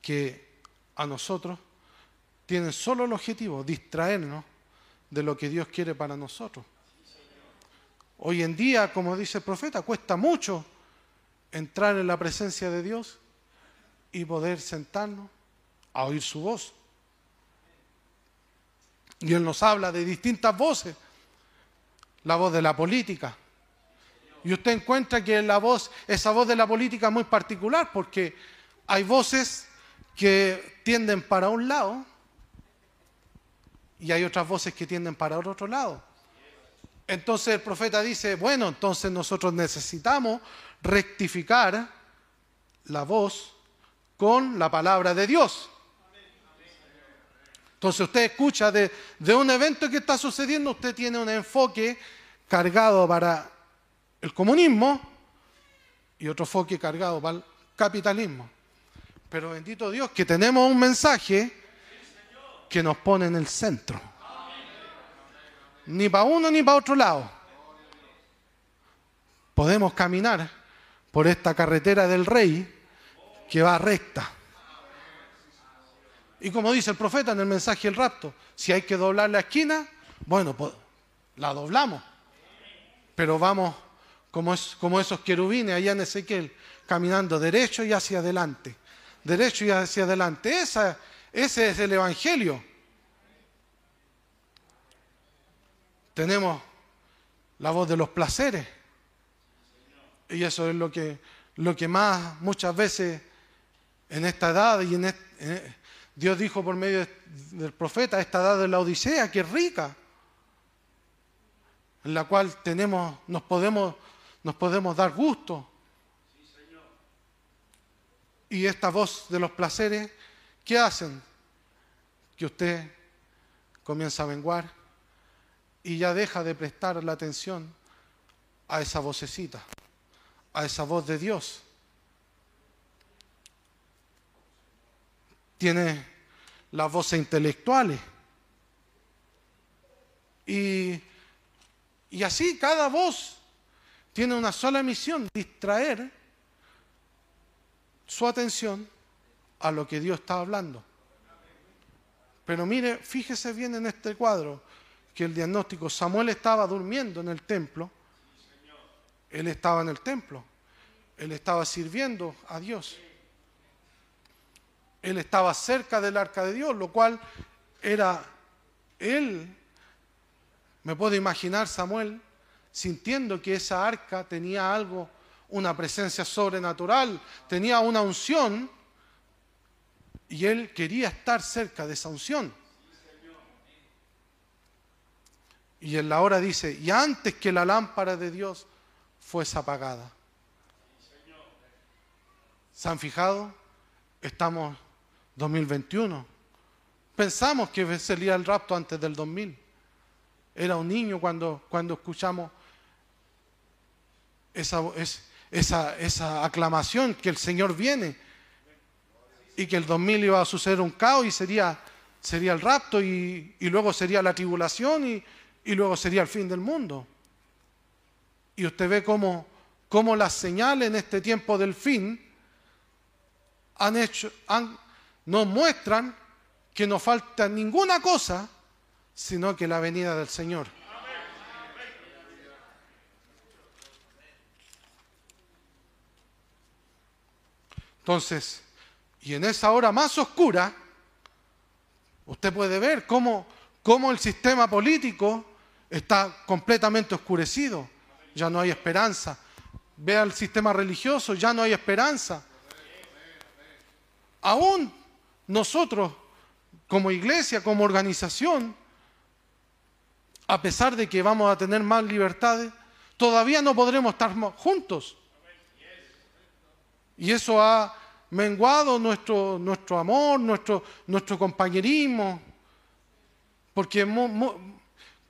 que a nosotros tienen solo el objetivo, distraernos de lo que Dios quiere para nosotros. Hoy en día, como dice el profeta, cuesta mucho entrar en la presencia de Dios y poder sentarnos a oír su voz. Y Él nos habla de distintas voces. La voz de la política. Y usted encuentra que la voz, esa voz de la política es muy particular porque hay voces que tienden para un lado y hay otras voces que tienden para otro lado. Entonces el profeta dice, bueno, entonces nosotros necesitamos rectificar la voz con la palabra de Dios. Entonces usted escucha de, un evento que está sucediendo, usted tiene un enfoque cargado para el comunismo y otro enfoque cargado para el capitalismo. Pero bendito Dios que tenemos un mensaje que nos pone en el centro. Ni para uno ni para otro lado. Podemos caminar por esta carretera del rey que va recta. Y como dice el profeta en el mensaje del rapto, si hay que doblar la esquina, bueno, la doblamos. Pero vamos como, es, como esos querubines allá en Ezequiel, caminando derecho y hacia adelante. Derecho y hacia adelante. Esa, ese es el Evangelio. Tenemos la voz de los placeres. Y eso es lo que, lo que más muchas veces en esta edad y en, Dios dijo por medio del profeta, esta edad de la Odisea, que es rica, en la cual tenemos, nos podemos, nos podemos dar gusto. Y esta voz de los placeres, ¿qué hacen? Que usted comienza a menguar y ya deja de prestar la atención a esa vocecita, a esa voz de Dios. Tiene las voces intelectuales. Y, y así cada voz tiene una sola misión, distraer su atención a lo que Dios está hablando. Pero mire, fíjese bien en este cuadro que el diagnóstico, Samuel estaba durmiendo en el templo, él estaba en el templo, él estaba sirviendo a Dios. Él estaba cerca del arca de Dios, lo cual era él, me puedo imaginar Samuel, sintiendo que esa arca tenía algo, una presencia sobrenatural, tenía una unción, y él quería estar cerca de esa unción. Y en la hora dice, y antes que la lámpara de Dios fuese apagada. ¿Se han fijado? Estamos 2021. Pensamos que sería el rapto antes del 2000. Era un niño cuando, cuando escuchamos esa, esa, esa aclamación que el Señor viene y que el 2000 iba a suceder un caos y sería, sería el rapto y, luego sería la tribulación y, y, luego sería el fin del mundo. Y usted ve cómo, cómo las señales en este tiempo del fin han hecho, han, nos muestran que no falta ninguna cosa, sino que la venida del Señor. Entonces, y en esa hora más oscura, usted puede ver cómo, cómo el sistema político está completamente oscurecido. Ya no hay esperanza. Vea el sistema religioso, ya no hay esperanza. Aún nosotros, como iglesia, como organización, a pesar de que vamos a tener más libertades, todavía no podremos estar juntos. Y eso ha menguado nuestro, nuestro amor, nuestro, nuestro compañerismo, porque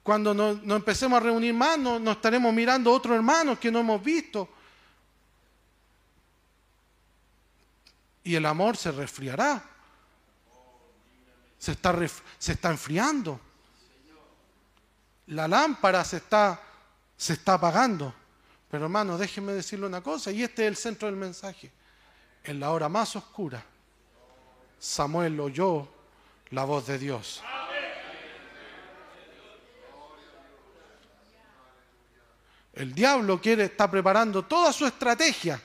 cuando nos, empecemos a reunir más, nos, estaremos mirando otros hermanos que no hemos visto. Y el amor se resfriará se está, se está enfriando. La lámpara se está, se está apagando. Pero hermano, déjenme decirle una cosa, y este es el centro del mensaje. En la hora más oscura, Samuel oyó la voz de Dios. El diablo quiere, está preparando toda su estrategia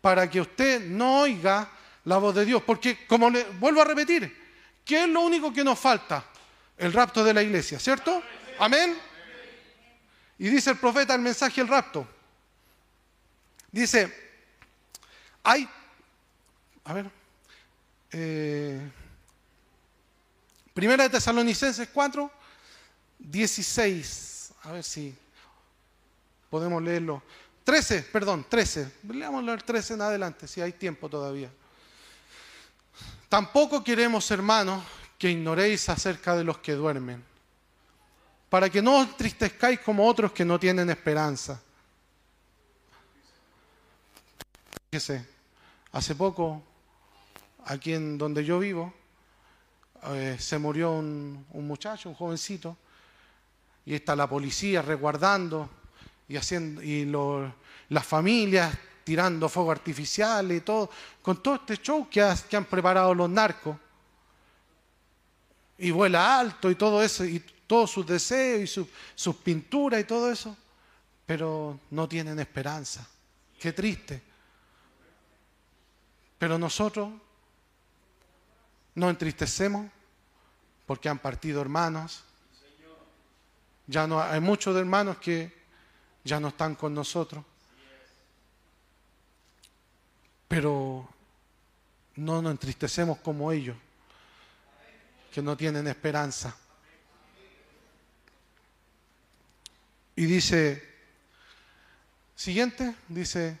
para que usted no oiga la voz de Dios. Porque, como le vuelvo a repetir, ¿qué es lo único que nos falta? El rapto de la iglesia, ¿cierto? Amén. Y dice el profeta el mensaje del rapto. Dice, hay, a ver, eh, Primera de Tesalonicenses 4, 16, a ver si podemos leerlo. 13, perdón, 13. Leamos el 13 en adelante, si hay tiempo todavía. Tampoco queremos, hermanos, que ignoréis acerca de los que duermen, para que no os entristezcáis como otros que no tienen esperanza. Fíjese, hace poco, aquí en donde yo vivo, eh, se murió un, muchacho, un jovencito, y está la policía resguardando y haciendo y las familias tirando fuego artificial y todo, con todo este show que han preparado los narcos. Y vuela alto y todo eso, y todos sus deseos y su- sus pinturas y todo eso, pero no tienen esperanza. Qué triste. Pero nosotros nos entristecemos porque han partido hermanos. Ya no hay muchos hermanos que ya no están con nosotros. Pero no nos entristecemos como ellos, que no tienen esperanza. Y dice, siguiente, dice,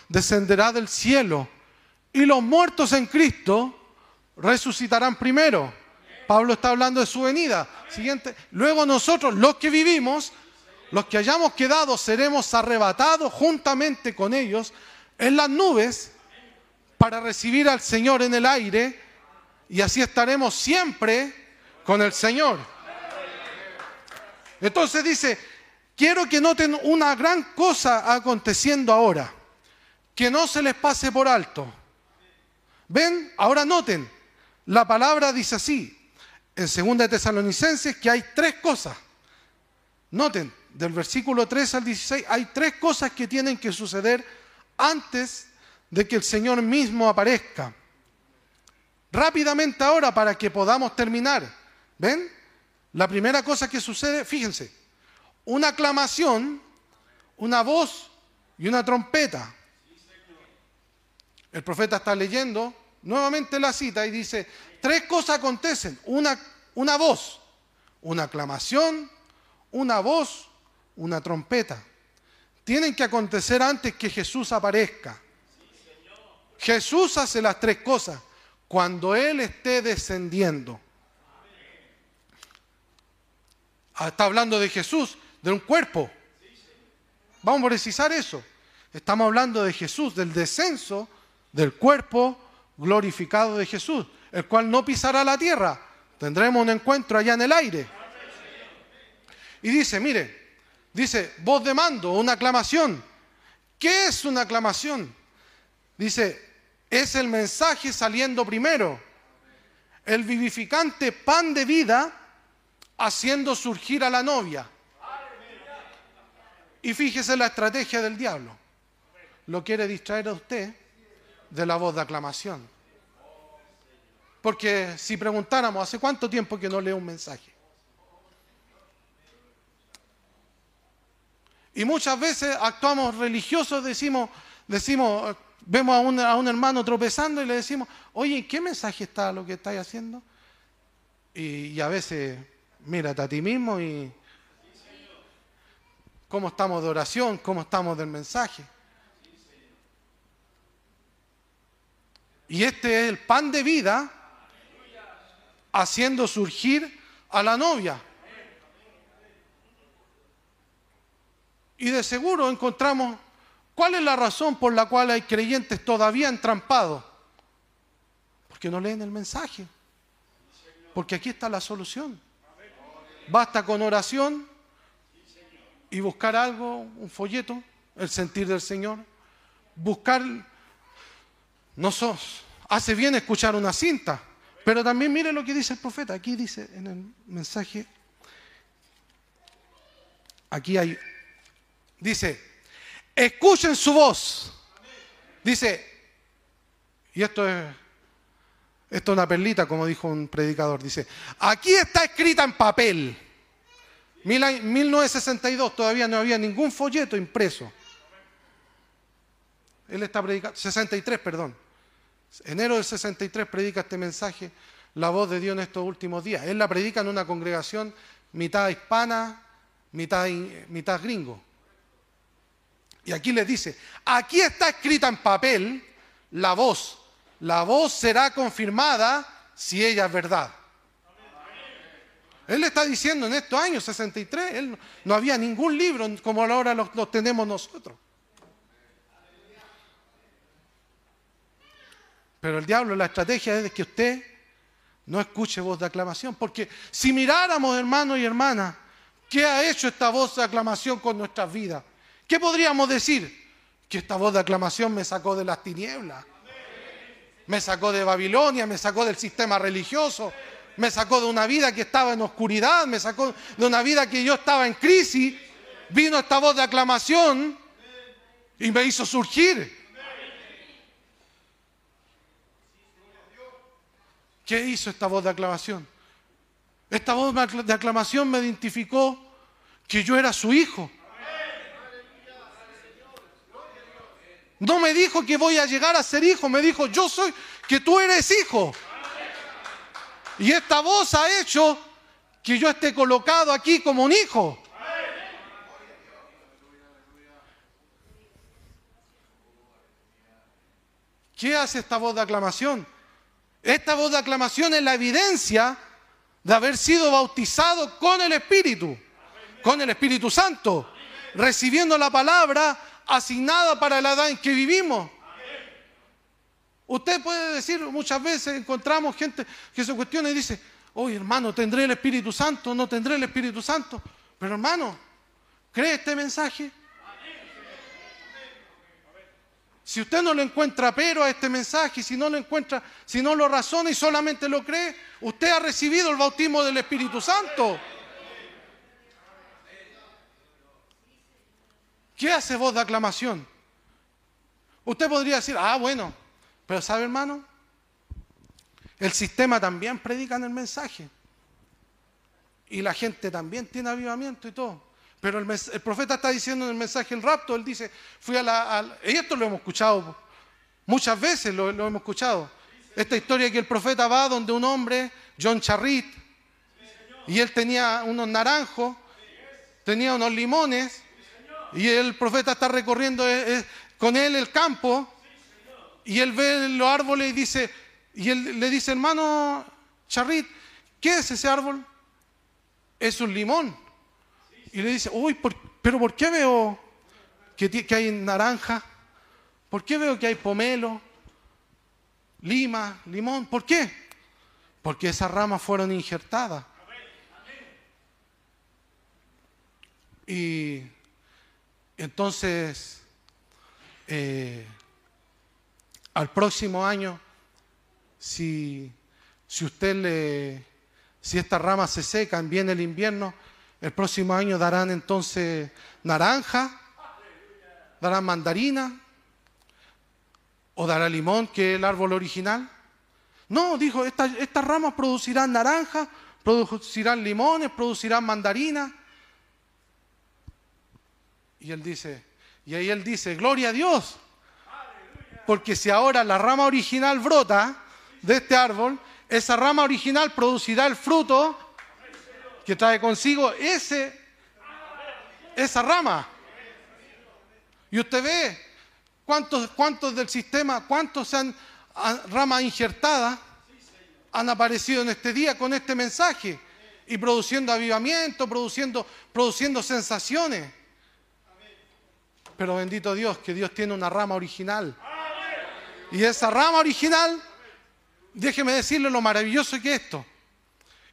descenderá del cielo. Y los muertos en Cristo resucitarán primero. Pablo está hablando de su venida. Siguiente. Luego nosotros, los que vivimos, los que hayamos quedado, seremos arrebatados juntamente con ellos en las nubes para recibir al Señor en el aire y así estaremos siempre con el Señor. Entonces dice, quiero que noten una gran cosa aconteciendo ahora, que no se les pase por alto. ¿Ven? Ahora noten, la palabra dice así, en 2 de Tesalonicenses, que hay tres cosas. Noten, del versículo 3 al 16, hay tres cosas que tienen que suceder antes de que el Señor mismo aparezca. Rápidamente ahora para que podamos terminar. ¿Ven? La primera cosa que sucede, fíjense, una aclamación, una voz y una trompeta. El profeta está leyendo nuevamente la cita y dice, tres cosas acontecen, una, una voz, una aclamación, una voz, una trompeta. Tienen que acontecer antes que Jesús aparezca. Jesús hace las tres cosas cuando Él esté descendiendo. Ah, Está hablando de Jesús, de un cuerpo. Vamos a precisar eso. Estamos hablando de Jesús, del descenso del cuerpo glorificado de Jesús, el cual no pisará la tierra. Tendremos un encuentro allá en el aire. Y dice, mire, dice, voz de mando, una aclamación. ¿Qué es una aclamación? Dice, es el mensaje saliendo primero. El vivificante pan de vida haciendo surgir a la novia. Y fíjese la estrategia del diablo. Lo quiere distraer a usted de la voz de aclamación. Porque si preguntáramos, ¿hace cuánto tiempo que no leo un mensaje? Y muchas veces actuamos religiosos, decimos, decimos, vemos a un, a un hermano tropezando y le decimos, oye, ¿en qué mensaje está lo que estáis haciendo? Y, y a veces, mírate a ti mismo y cómo estamos de oración, cómo estamos del mensaje. Y este es el pan de vida haciendo surgir a la novia. Y de seguro encontramos cuál es la razón por la cual hay creyentes todavía entrampados. Porque no leen el mensaje. Porque aquí está la solución. Basta con oración y buscar algo, un folleto, el sentir del Señor. Buscar, no sos, hace bien escuchar una cinta, pero también mire lo que dice el profeta. Aquí dice en el mensaje, aquí hay, dice, escuchen su voz. Dice, y esto es, esto es una perlita, como dijo un predicador, dice, aquí está escrita en papel. Mil años- 1962 todavía no había ningún folleto impreso. Él está predicando, 63, perdón. Enero del 63 predica este mensaje, la voz de Dios en estos últimos días. Él la predica en una congregación mitad hispana, mitad, mitad gringo. Y aquí les dice, aquí está escrita en papel la voz. La voz será confirmada si ella es verdad. Él está diciendo en estos años 63, él, no había ningún libro como ahora los tenemos nosotros. Pero el diablo, la estrategia es que usted no escuche voz de aclamación. Porque si miráramos, hermanos y hermanas, ¿qué ha hecho esta voz de aclamación con nuestras vidas? ¿Qué podríamos decir? Que esta voz de aclamación me sacó de las tinieblas. Me sacó de Babilonia, me sacó del sistema religioso, me sacó de una vida que estaba en oscuridad, me sacó de una vida que yo estaba en crisis. Vino esta voz de aclamación y me hizo surgir. ¿Qué hizo esta voz de aclamación? Esta voz de aclamación me identificó que yo era su hijo. No me dijo que voy a llegar a ser hijo, me dijo, yo soy, que tú eres hijo. Y esta voz ha hecho que yo esté colocado aquí como un hijo. ¿Qué hace esta voz de aclamación? Esta voz de aclamación es la evidencia de haber sido bautizado con el Espíritu, con el Espíritu Santo, recibiendo la palabra asignada para la edad en que vivimos. Usted puede decir, muchas veces encontramos gente que se cuestiona y dice, oye hermano, ¿tendré el Espíritu Santo? ¿No tendré el Espíritu Santo? Pero hermano, ¿cree este mensaje? Si usted no le encuentra pero a este mensaje, si no lo encuentra, si no lo razona y solamente lo cree, usted ha recibido el bautismo del Espíritu Santo. ¿Qué hace voz de aclamación? Usted podría decir, ah, bueno, pero ¿sabe hermano? El sistema también predica en el mensaje. Y la gente también tiene avivamiento y todo. Pero el, profeta está diciendo en el mensaje el rapto, él dice, fui a la... y esto lo hemos escuchado muchas veces, lo, hemos escuchado. Esta historia que el profeta va donde un hombre, John Charrit, y él tenía unos naranjos, tenía unos limones, y el profeta está recorriendo eh, eh, con él el campo, y él ve los árboles y dice, y él le dice, hermano Charrit, ¿qué es ese árbol? Es un limón. Y le dice, uy, pero ¿por qué veo que, hay naranja? ¿Por qué veo que hay pomelo, lima, limón? ¿Por qué? Porque esas ramas fueron injertadas. Y entonces, eh, al próximo año, si, si usted le, si estas ramas se secan, viene el invierno, el próximo año darán entonces naranja, darán mandarina o dará limón, que es el árbol original. No, dijo, estas ramas producirán naranja, producirán limones, producirán mandarina. Y él dice, y ahí él dice, gloria a Dios. Porque si ahora la rama original brota de este árbol, esa rama original producirá el fruto que trae consigo ese, esa rama. Y usted ve cuántos, cuántos del sistema, cuántos se han, ramas injertadas han aparecido en este día con este mensaje y produciendo avivamiento, produciendo, produciendo sensaciones. Pero bendito Dios, que Dios tiene una rama original. Y esa rama original, déjeme decirle lo maravilloso que es esto,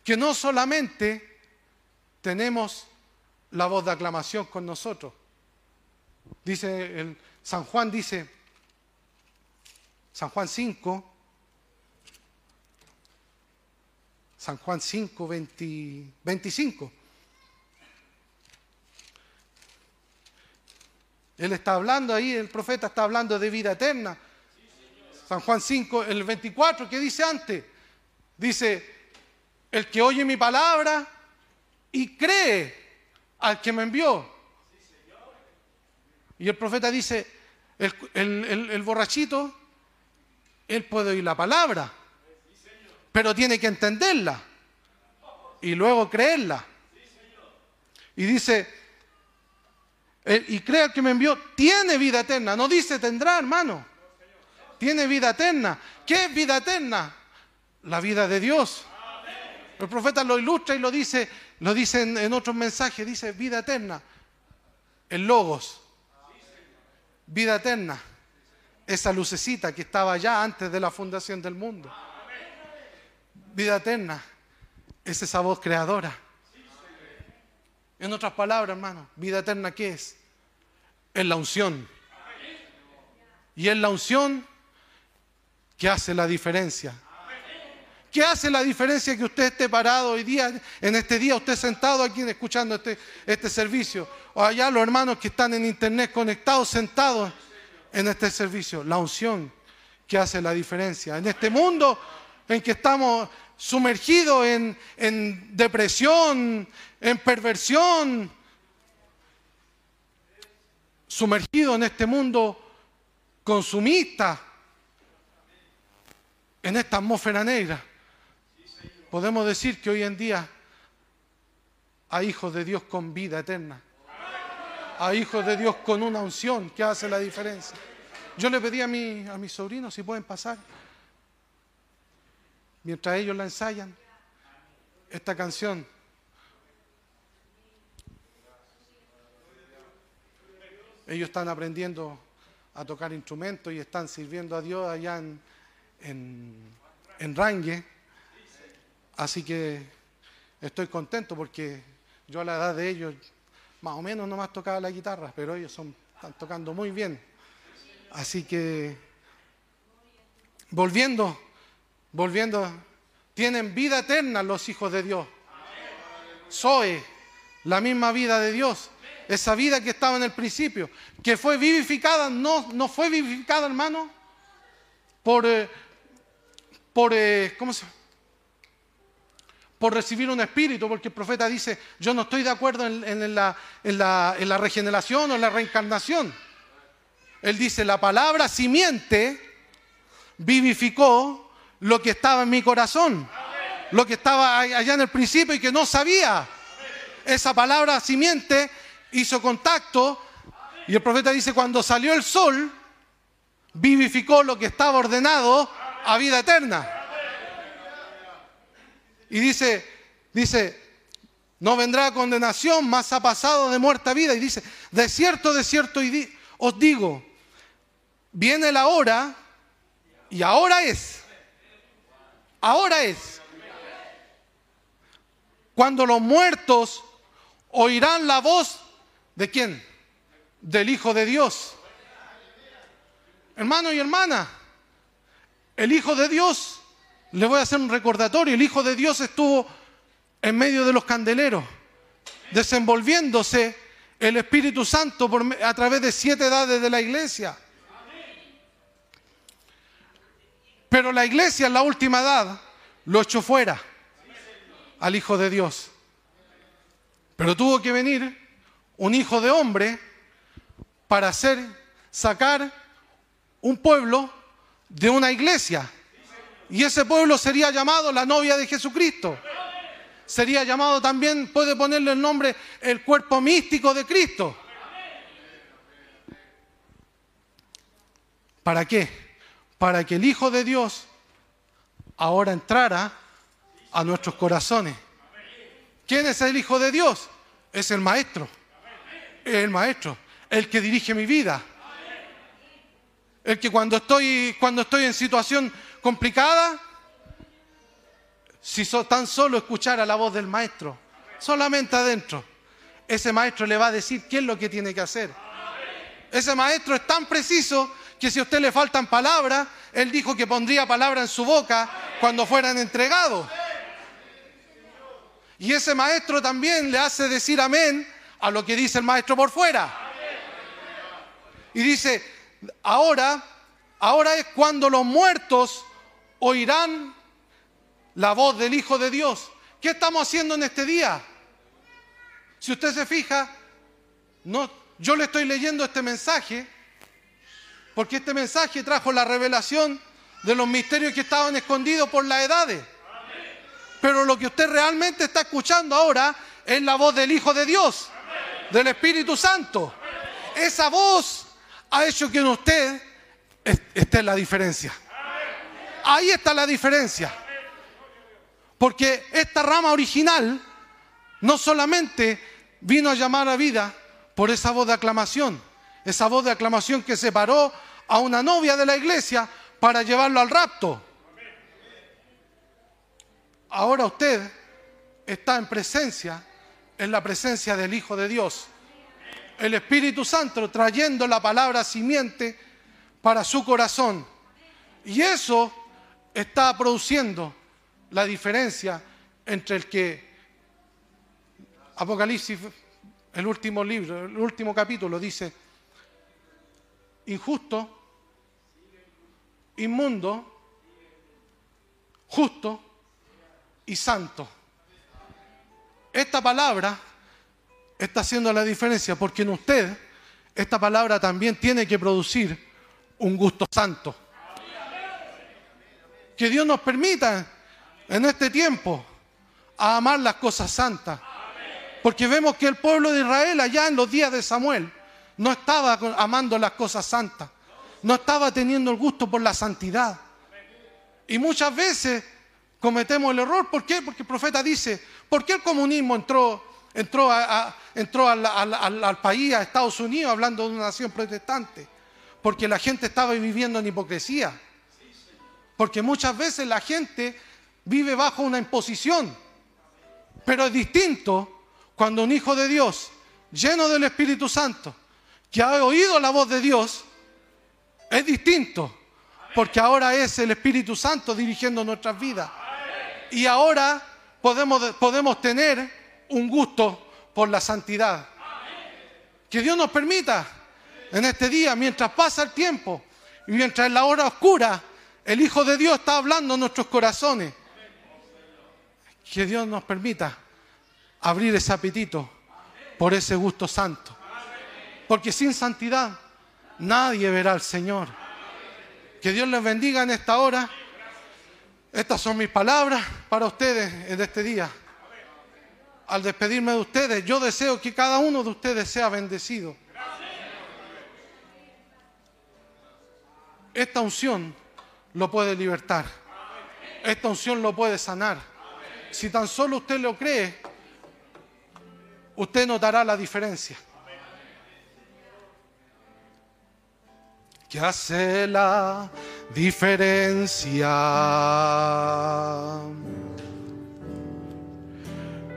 que no solamente tenemos la voz de aclamación con nosotros. Dice el, San Juan dice, San Juan 5, San Juan 5, 25. Él está hablando ahí, el profeta está hablando de vida eterna. San Juan 5, el 24, ¿qué dice antes? Dice, el que oye mi palabra y cree al que me envió. Y el profeta dice, el, borrachito, él puede oír la palabra, pero tiene que entenderla y luego creerla. Y dice, y crea el que me envió, tiene vida eterna. No dice tendrá, hermano. Tiene vida eterna. ¿Qué es vida eterna? La vida de Dios. El profeta lo ilustra y lo dice, lo dice en, en otros mensajes, dice vida eterna. El logos. Vida eterna. Esa lucecita que estaba allá antes de la fundación del mundo. Vida eterna. Es esa voz creadora. En otras palabras, hermano, vida eterna, ¿qué es? Es la unción. Y es la unción que hace la diferencia. ¿Qué hace la diferencia que usted esté parado hoy día, en este día, usted sentado aquí escuchando este, este servicio? O allá los hermanos que están en internet conectados, sentados en este servicio. La unción que hace la diferencia. En este mundo en que estamos sumergidos en, en depresión, en perversión, sumergidos en este mundo consumista, en esta atmósfera negra, podemos decir que hoy en día hay hijos de Dios con vida eterna. Hay hijos de Dios con una unción que hace la diferencia. Yo le pedí a, a mis sobrinos si pueden pasar, mientras ellos la ensayan, esta canción. Ellos están aprendiendo a tocar instrumentos y están sirviendo a Dios allá en, en, en Rangue. Así que estoy contento porque yo a la edad de ellos más o menos nomás tocaba la guitarra, pero ellos están tocando muy bien. Así que volviendo, volviendo, tienen vida eterna los hijos de Dios. Zoe, la misma vida de Dios, esa vida que estaba en el principio, que fue vivificada, no, no fue vivificada, hermano, por, eh, por eh, ¿cómo se llama? Por recibir un espíritu, porque el profeta dice, yo no estoy de acuerdo en, la, la- en la regeneración o en la reencarnación. Él dice, la palabra simiente vivificó lo que estaba en mi corazón, lo que estaba allá en el principio y que no sabía. Esa palabra simiente hizo contacto y el profeta dice, cuando salió el sol, vivificó lo que estaba ordenado a vida eterna. Y dice, dice, no vendrá condenación, más ha pasado de muerte a vida. Y dice, de cierto, de cierto os digo, viene la hora y ahora es, ahora es, cuando los muertos oirán la voz de quién? Del Hijo de Dios. Hermano y hermana, el Hijo de Dios, le voy a hacer un recordatorio, el Hijo de Dios estuvo en medio de los candeleros, desenvolviéndose el Espíritu Santo por a través de siete edades de la iglesia. Pero la iglesia en la última edad lo echó fuera al Hijo de Dios. Pero tuvo que venir un hijo de hombre para hacer sacar un pueblo de una iglesia. Y ese pueblo sería llamado la novia de Jesucristo. Sería llamado también, puede ponerle el nombre, el cuerpo místico de Cristo. ¿Para qué? Para que el Hijo de Dios ahora entrara a nuestros corazones. ¿Quién es el Hijo de Dios? Es el Maestro. Es el Maestro, el que dirige mi vida. El que cuando estoy, cuando estoy en situación complicada, si tan solo escuchara la voz del Maestro, solamente adentro, ese Maestro le va a decir qué es lo que tiene que hacer. Ese Maestro es tan preciso que si a usted le faltan palabras, Él dijo que pondría palabra en su boca cuando fueran entregados. Y ese maestro también le hace decir amén a lo que dice el maestro por fuera. Y dice, ahora, ahora es cuando los muertos oirán la voz del Hijo de Dios. ¿Qué estamos haciendo en este día? Si usted se fija, no, yo le estoy leyendo este mensaje porque este mensaje trajo la revelación de los misterios que estaban escondidos por las edades. Pero lo que usted realmente está escuchando ahora es la voz del Hijo de Dios, del Espíritu Santo. Esa voz ha hecho que en usted est- esté la diferencia. Ahí está la diferencia. Porque esta rama original no solamente vino a llamar a vida por esa voz de aclamación, esa voz de aclamación que separó a una novia de la iglesia para llevarlo al rapto. Ahora usted está en presencia, en la presencia del Hijo de Dios. El Espíritu Santo trayendo la palabra simiente para su corazón. Y eso está produciendo la diferencia entre el que Apocalipsis, el último libro, el último capítulo dice, injusto, inmundo, justo y santo. Esta palabra está haciendo la diferencia porque en usted esta palabra también tiene que producir un gusto santo. Que Dios nos permita en este tiempo amar las cosas santas. Porque vemos que el pueblo de Israel allá en los días de Samuel no estaba amando las cosas santas, no estaba teniendo el gusto por la santidad. Y muchas veces cometemos el error. ¿Por qué? Porque el profeta dice, ¿por qué el comunismo entró, entró, a- entró al- al país, a Estados Unidos, hablando de una nación protestante? Porque la gente estaba viviendo en hipocresía. Porque muchas veces la gente vive bajo una imposición. Pero es distinto cuando un hijo de Dios, lleno del Espíritu Santo, que ha oído la voz de Dios, es distinto. Porque ahora es el Espíritu Santo dirigiendo nuestras vidas. Y ahora podemos, podemos tener un gusto por la santidad. Que Dios nos permita en este día, mientras pasa el tiempo y mientras en la hora oscura el Hijo de Dios está hablando en nuestros corazones, que Dios nos permita abrir ese apetito por ese gusto santo. Porque sin santidad nadie verá al Señor. Que Dios les bendiga en esta hora. Estas son mis palabras para ustedes en este día. Al despedirme de ustedes, yo deseo que cada uno de ustedes sea bendecido. Esta unción lo puede libertar. Esta unción lo puede sanar. Si tan solo usted lo cree, usted notará la diferencia. que hace la diferencia.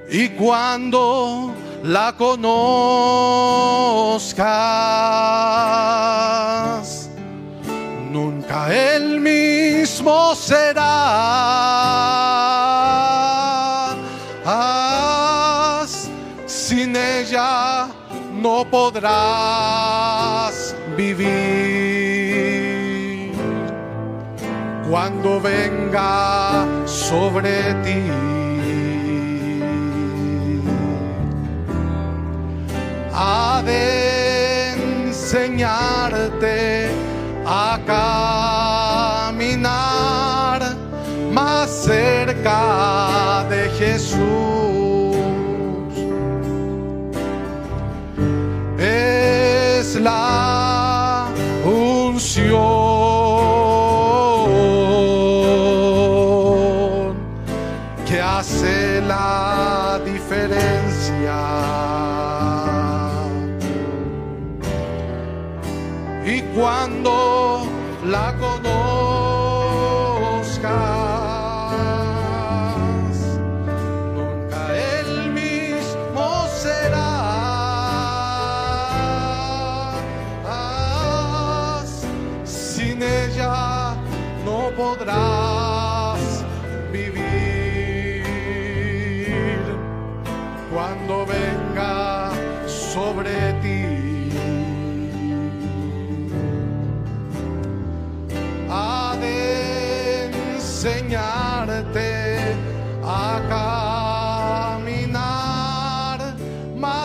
Y cuando la conozcas, nunca el mismo serás. Sin ella no podrás vivir. Cuando venga sobre ti. Ha de enseñarte a caminar más cerca de Jesús. Es la cuando la conozcas, nunca el mismo serás. Sin ella no podrás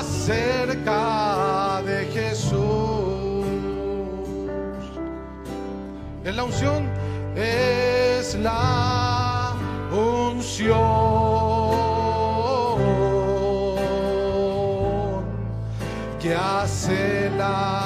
cerca de Jesús. Es la unción, es la unción que hace la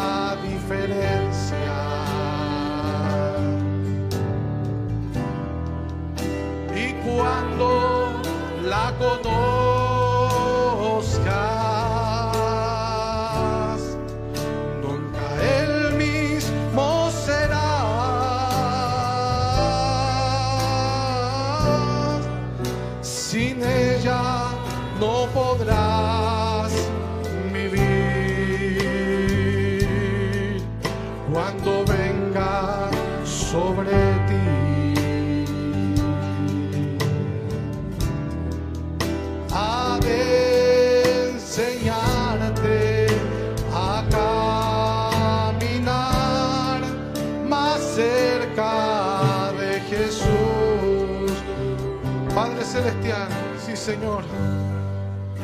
Señor,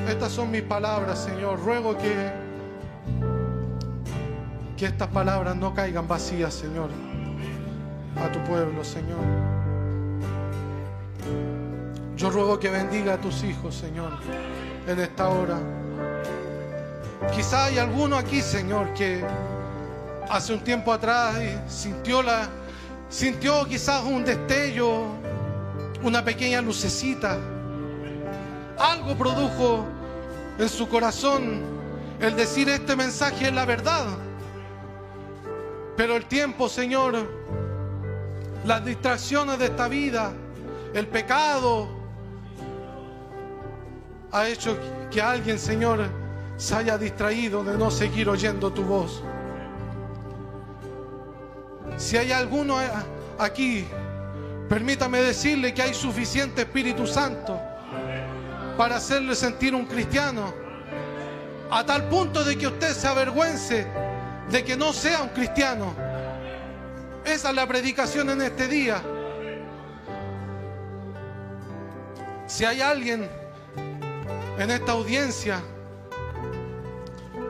estas son mis palabras, Señor. Ruego que, que estas palabras no caigan vacías, Señor, a tu pueblo, Señor. Yo ruego que bendiga a tus hijos, Señor, en esta hora. Quizá hay alguno aquí, Señor, que hace un tiempo atrás sintió la sintió quizás un destello, una pequeña lucecita. Algo produjo en su corazón el decir este mensaje es la verdad. Pero el tiempo, Señor, las distracciones de esta vida, el pecado, ha hecho que alguien, Señor, se haya distraído de no seguir oyendo tu voz. Si hay alguno eh, aquí, permítame decirle que hay suficiente Espíritu Santo para hacerle sentir un cristiano, a tal punto de que usted se avergüence de que no sea un cristiano. Esa es la predicación en este día. Si hay alguien en esta audiencia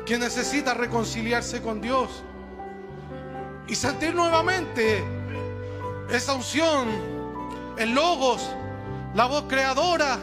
que necesita reconciliarse con Dios y sentir nuevamente esa unción, el logos, la voz creadora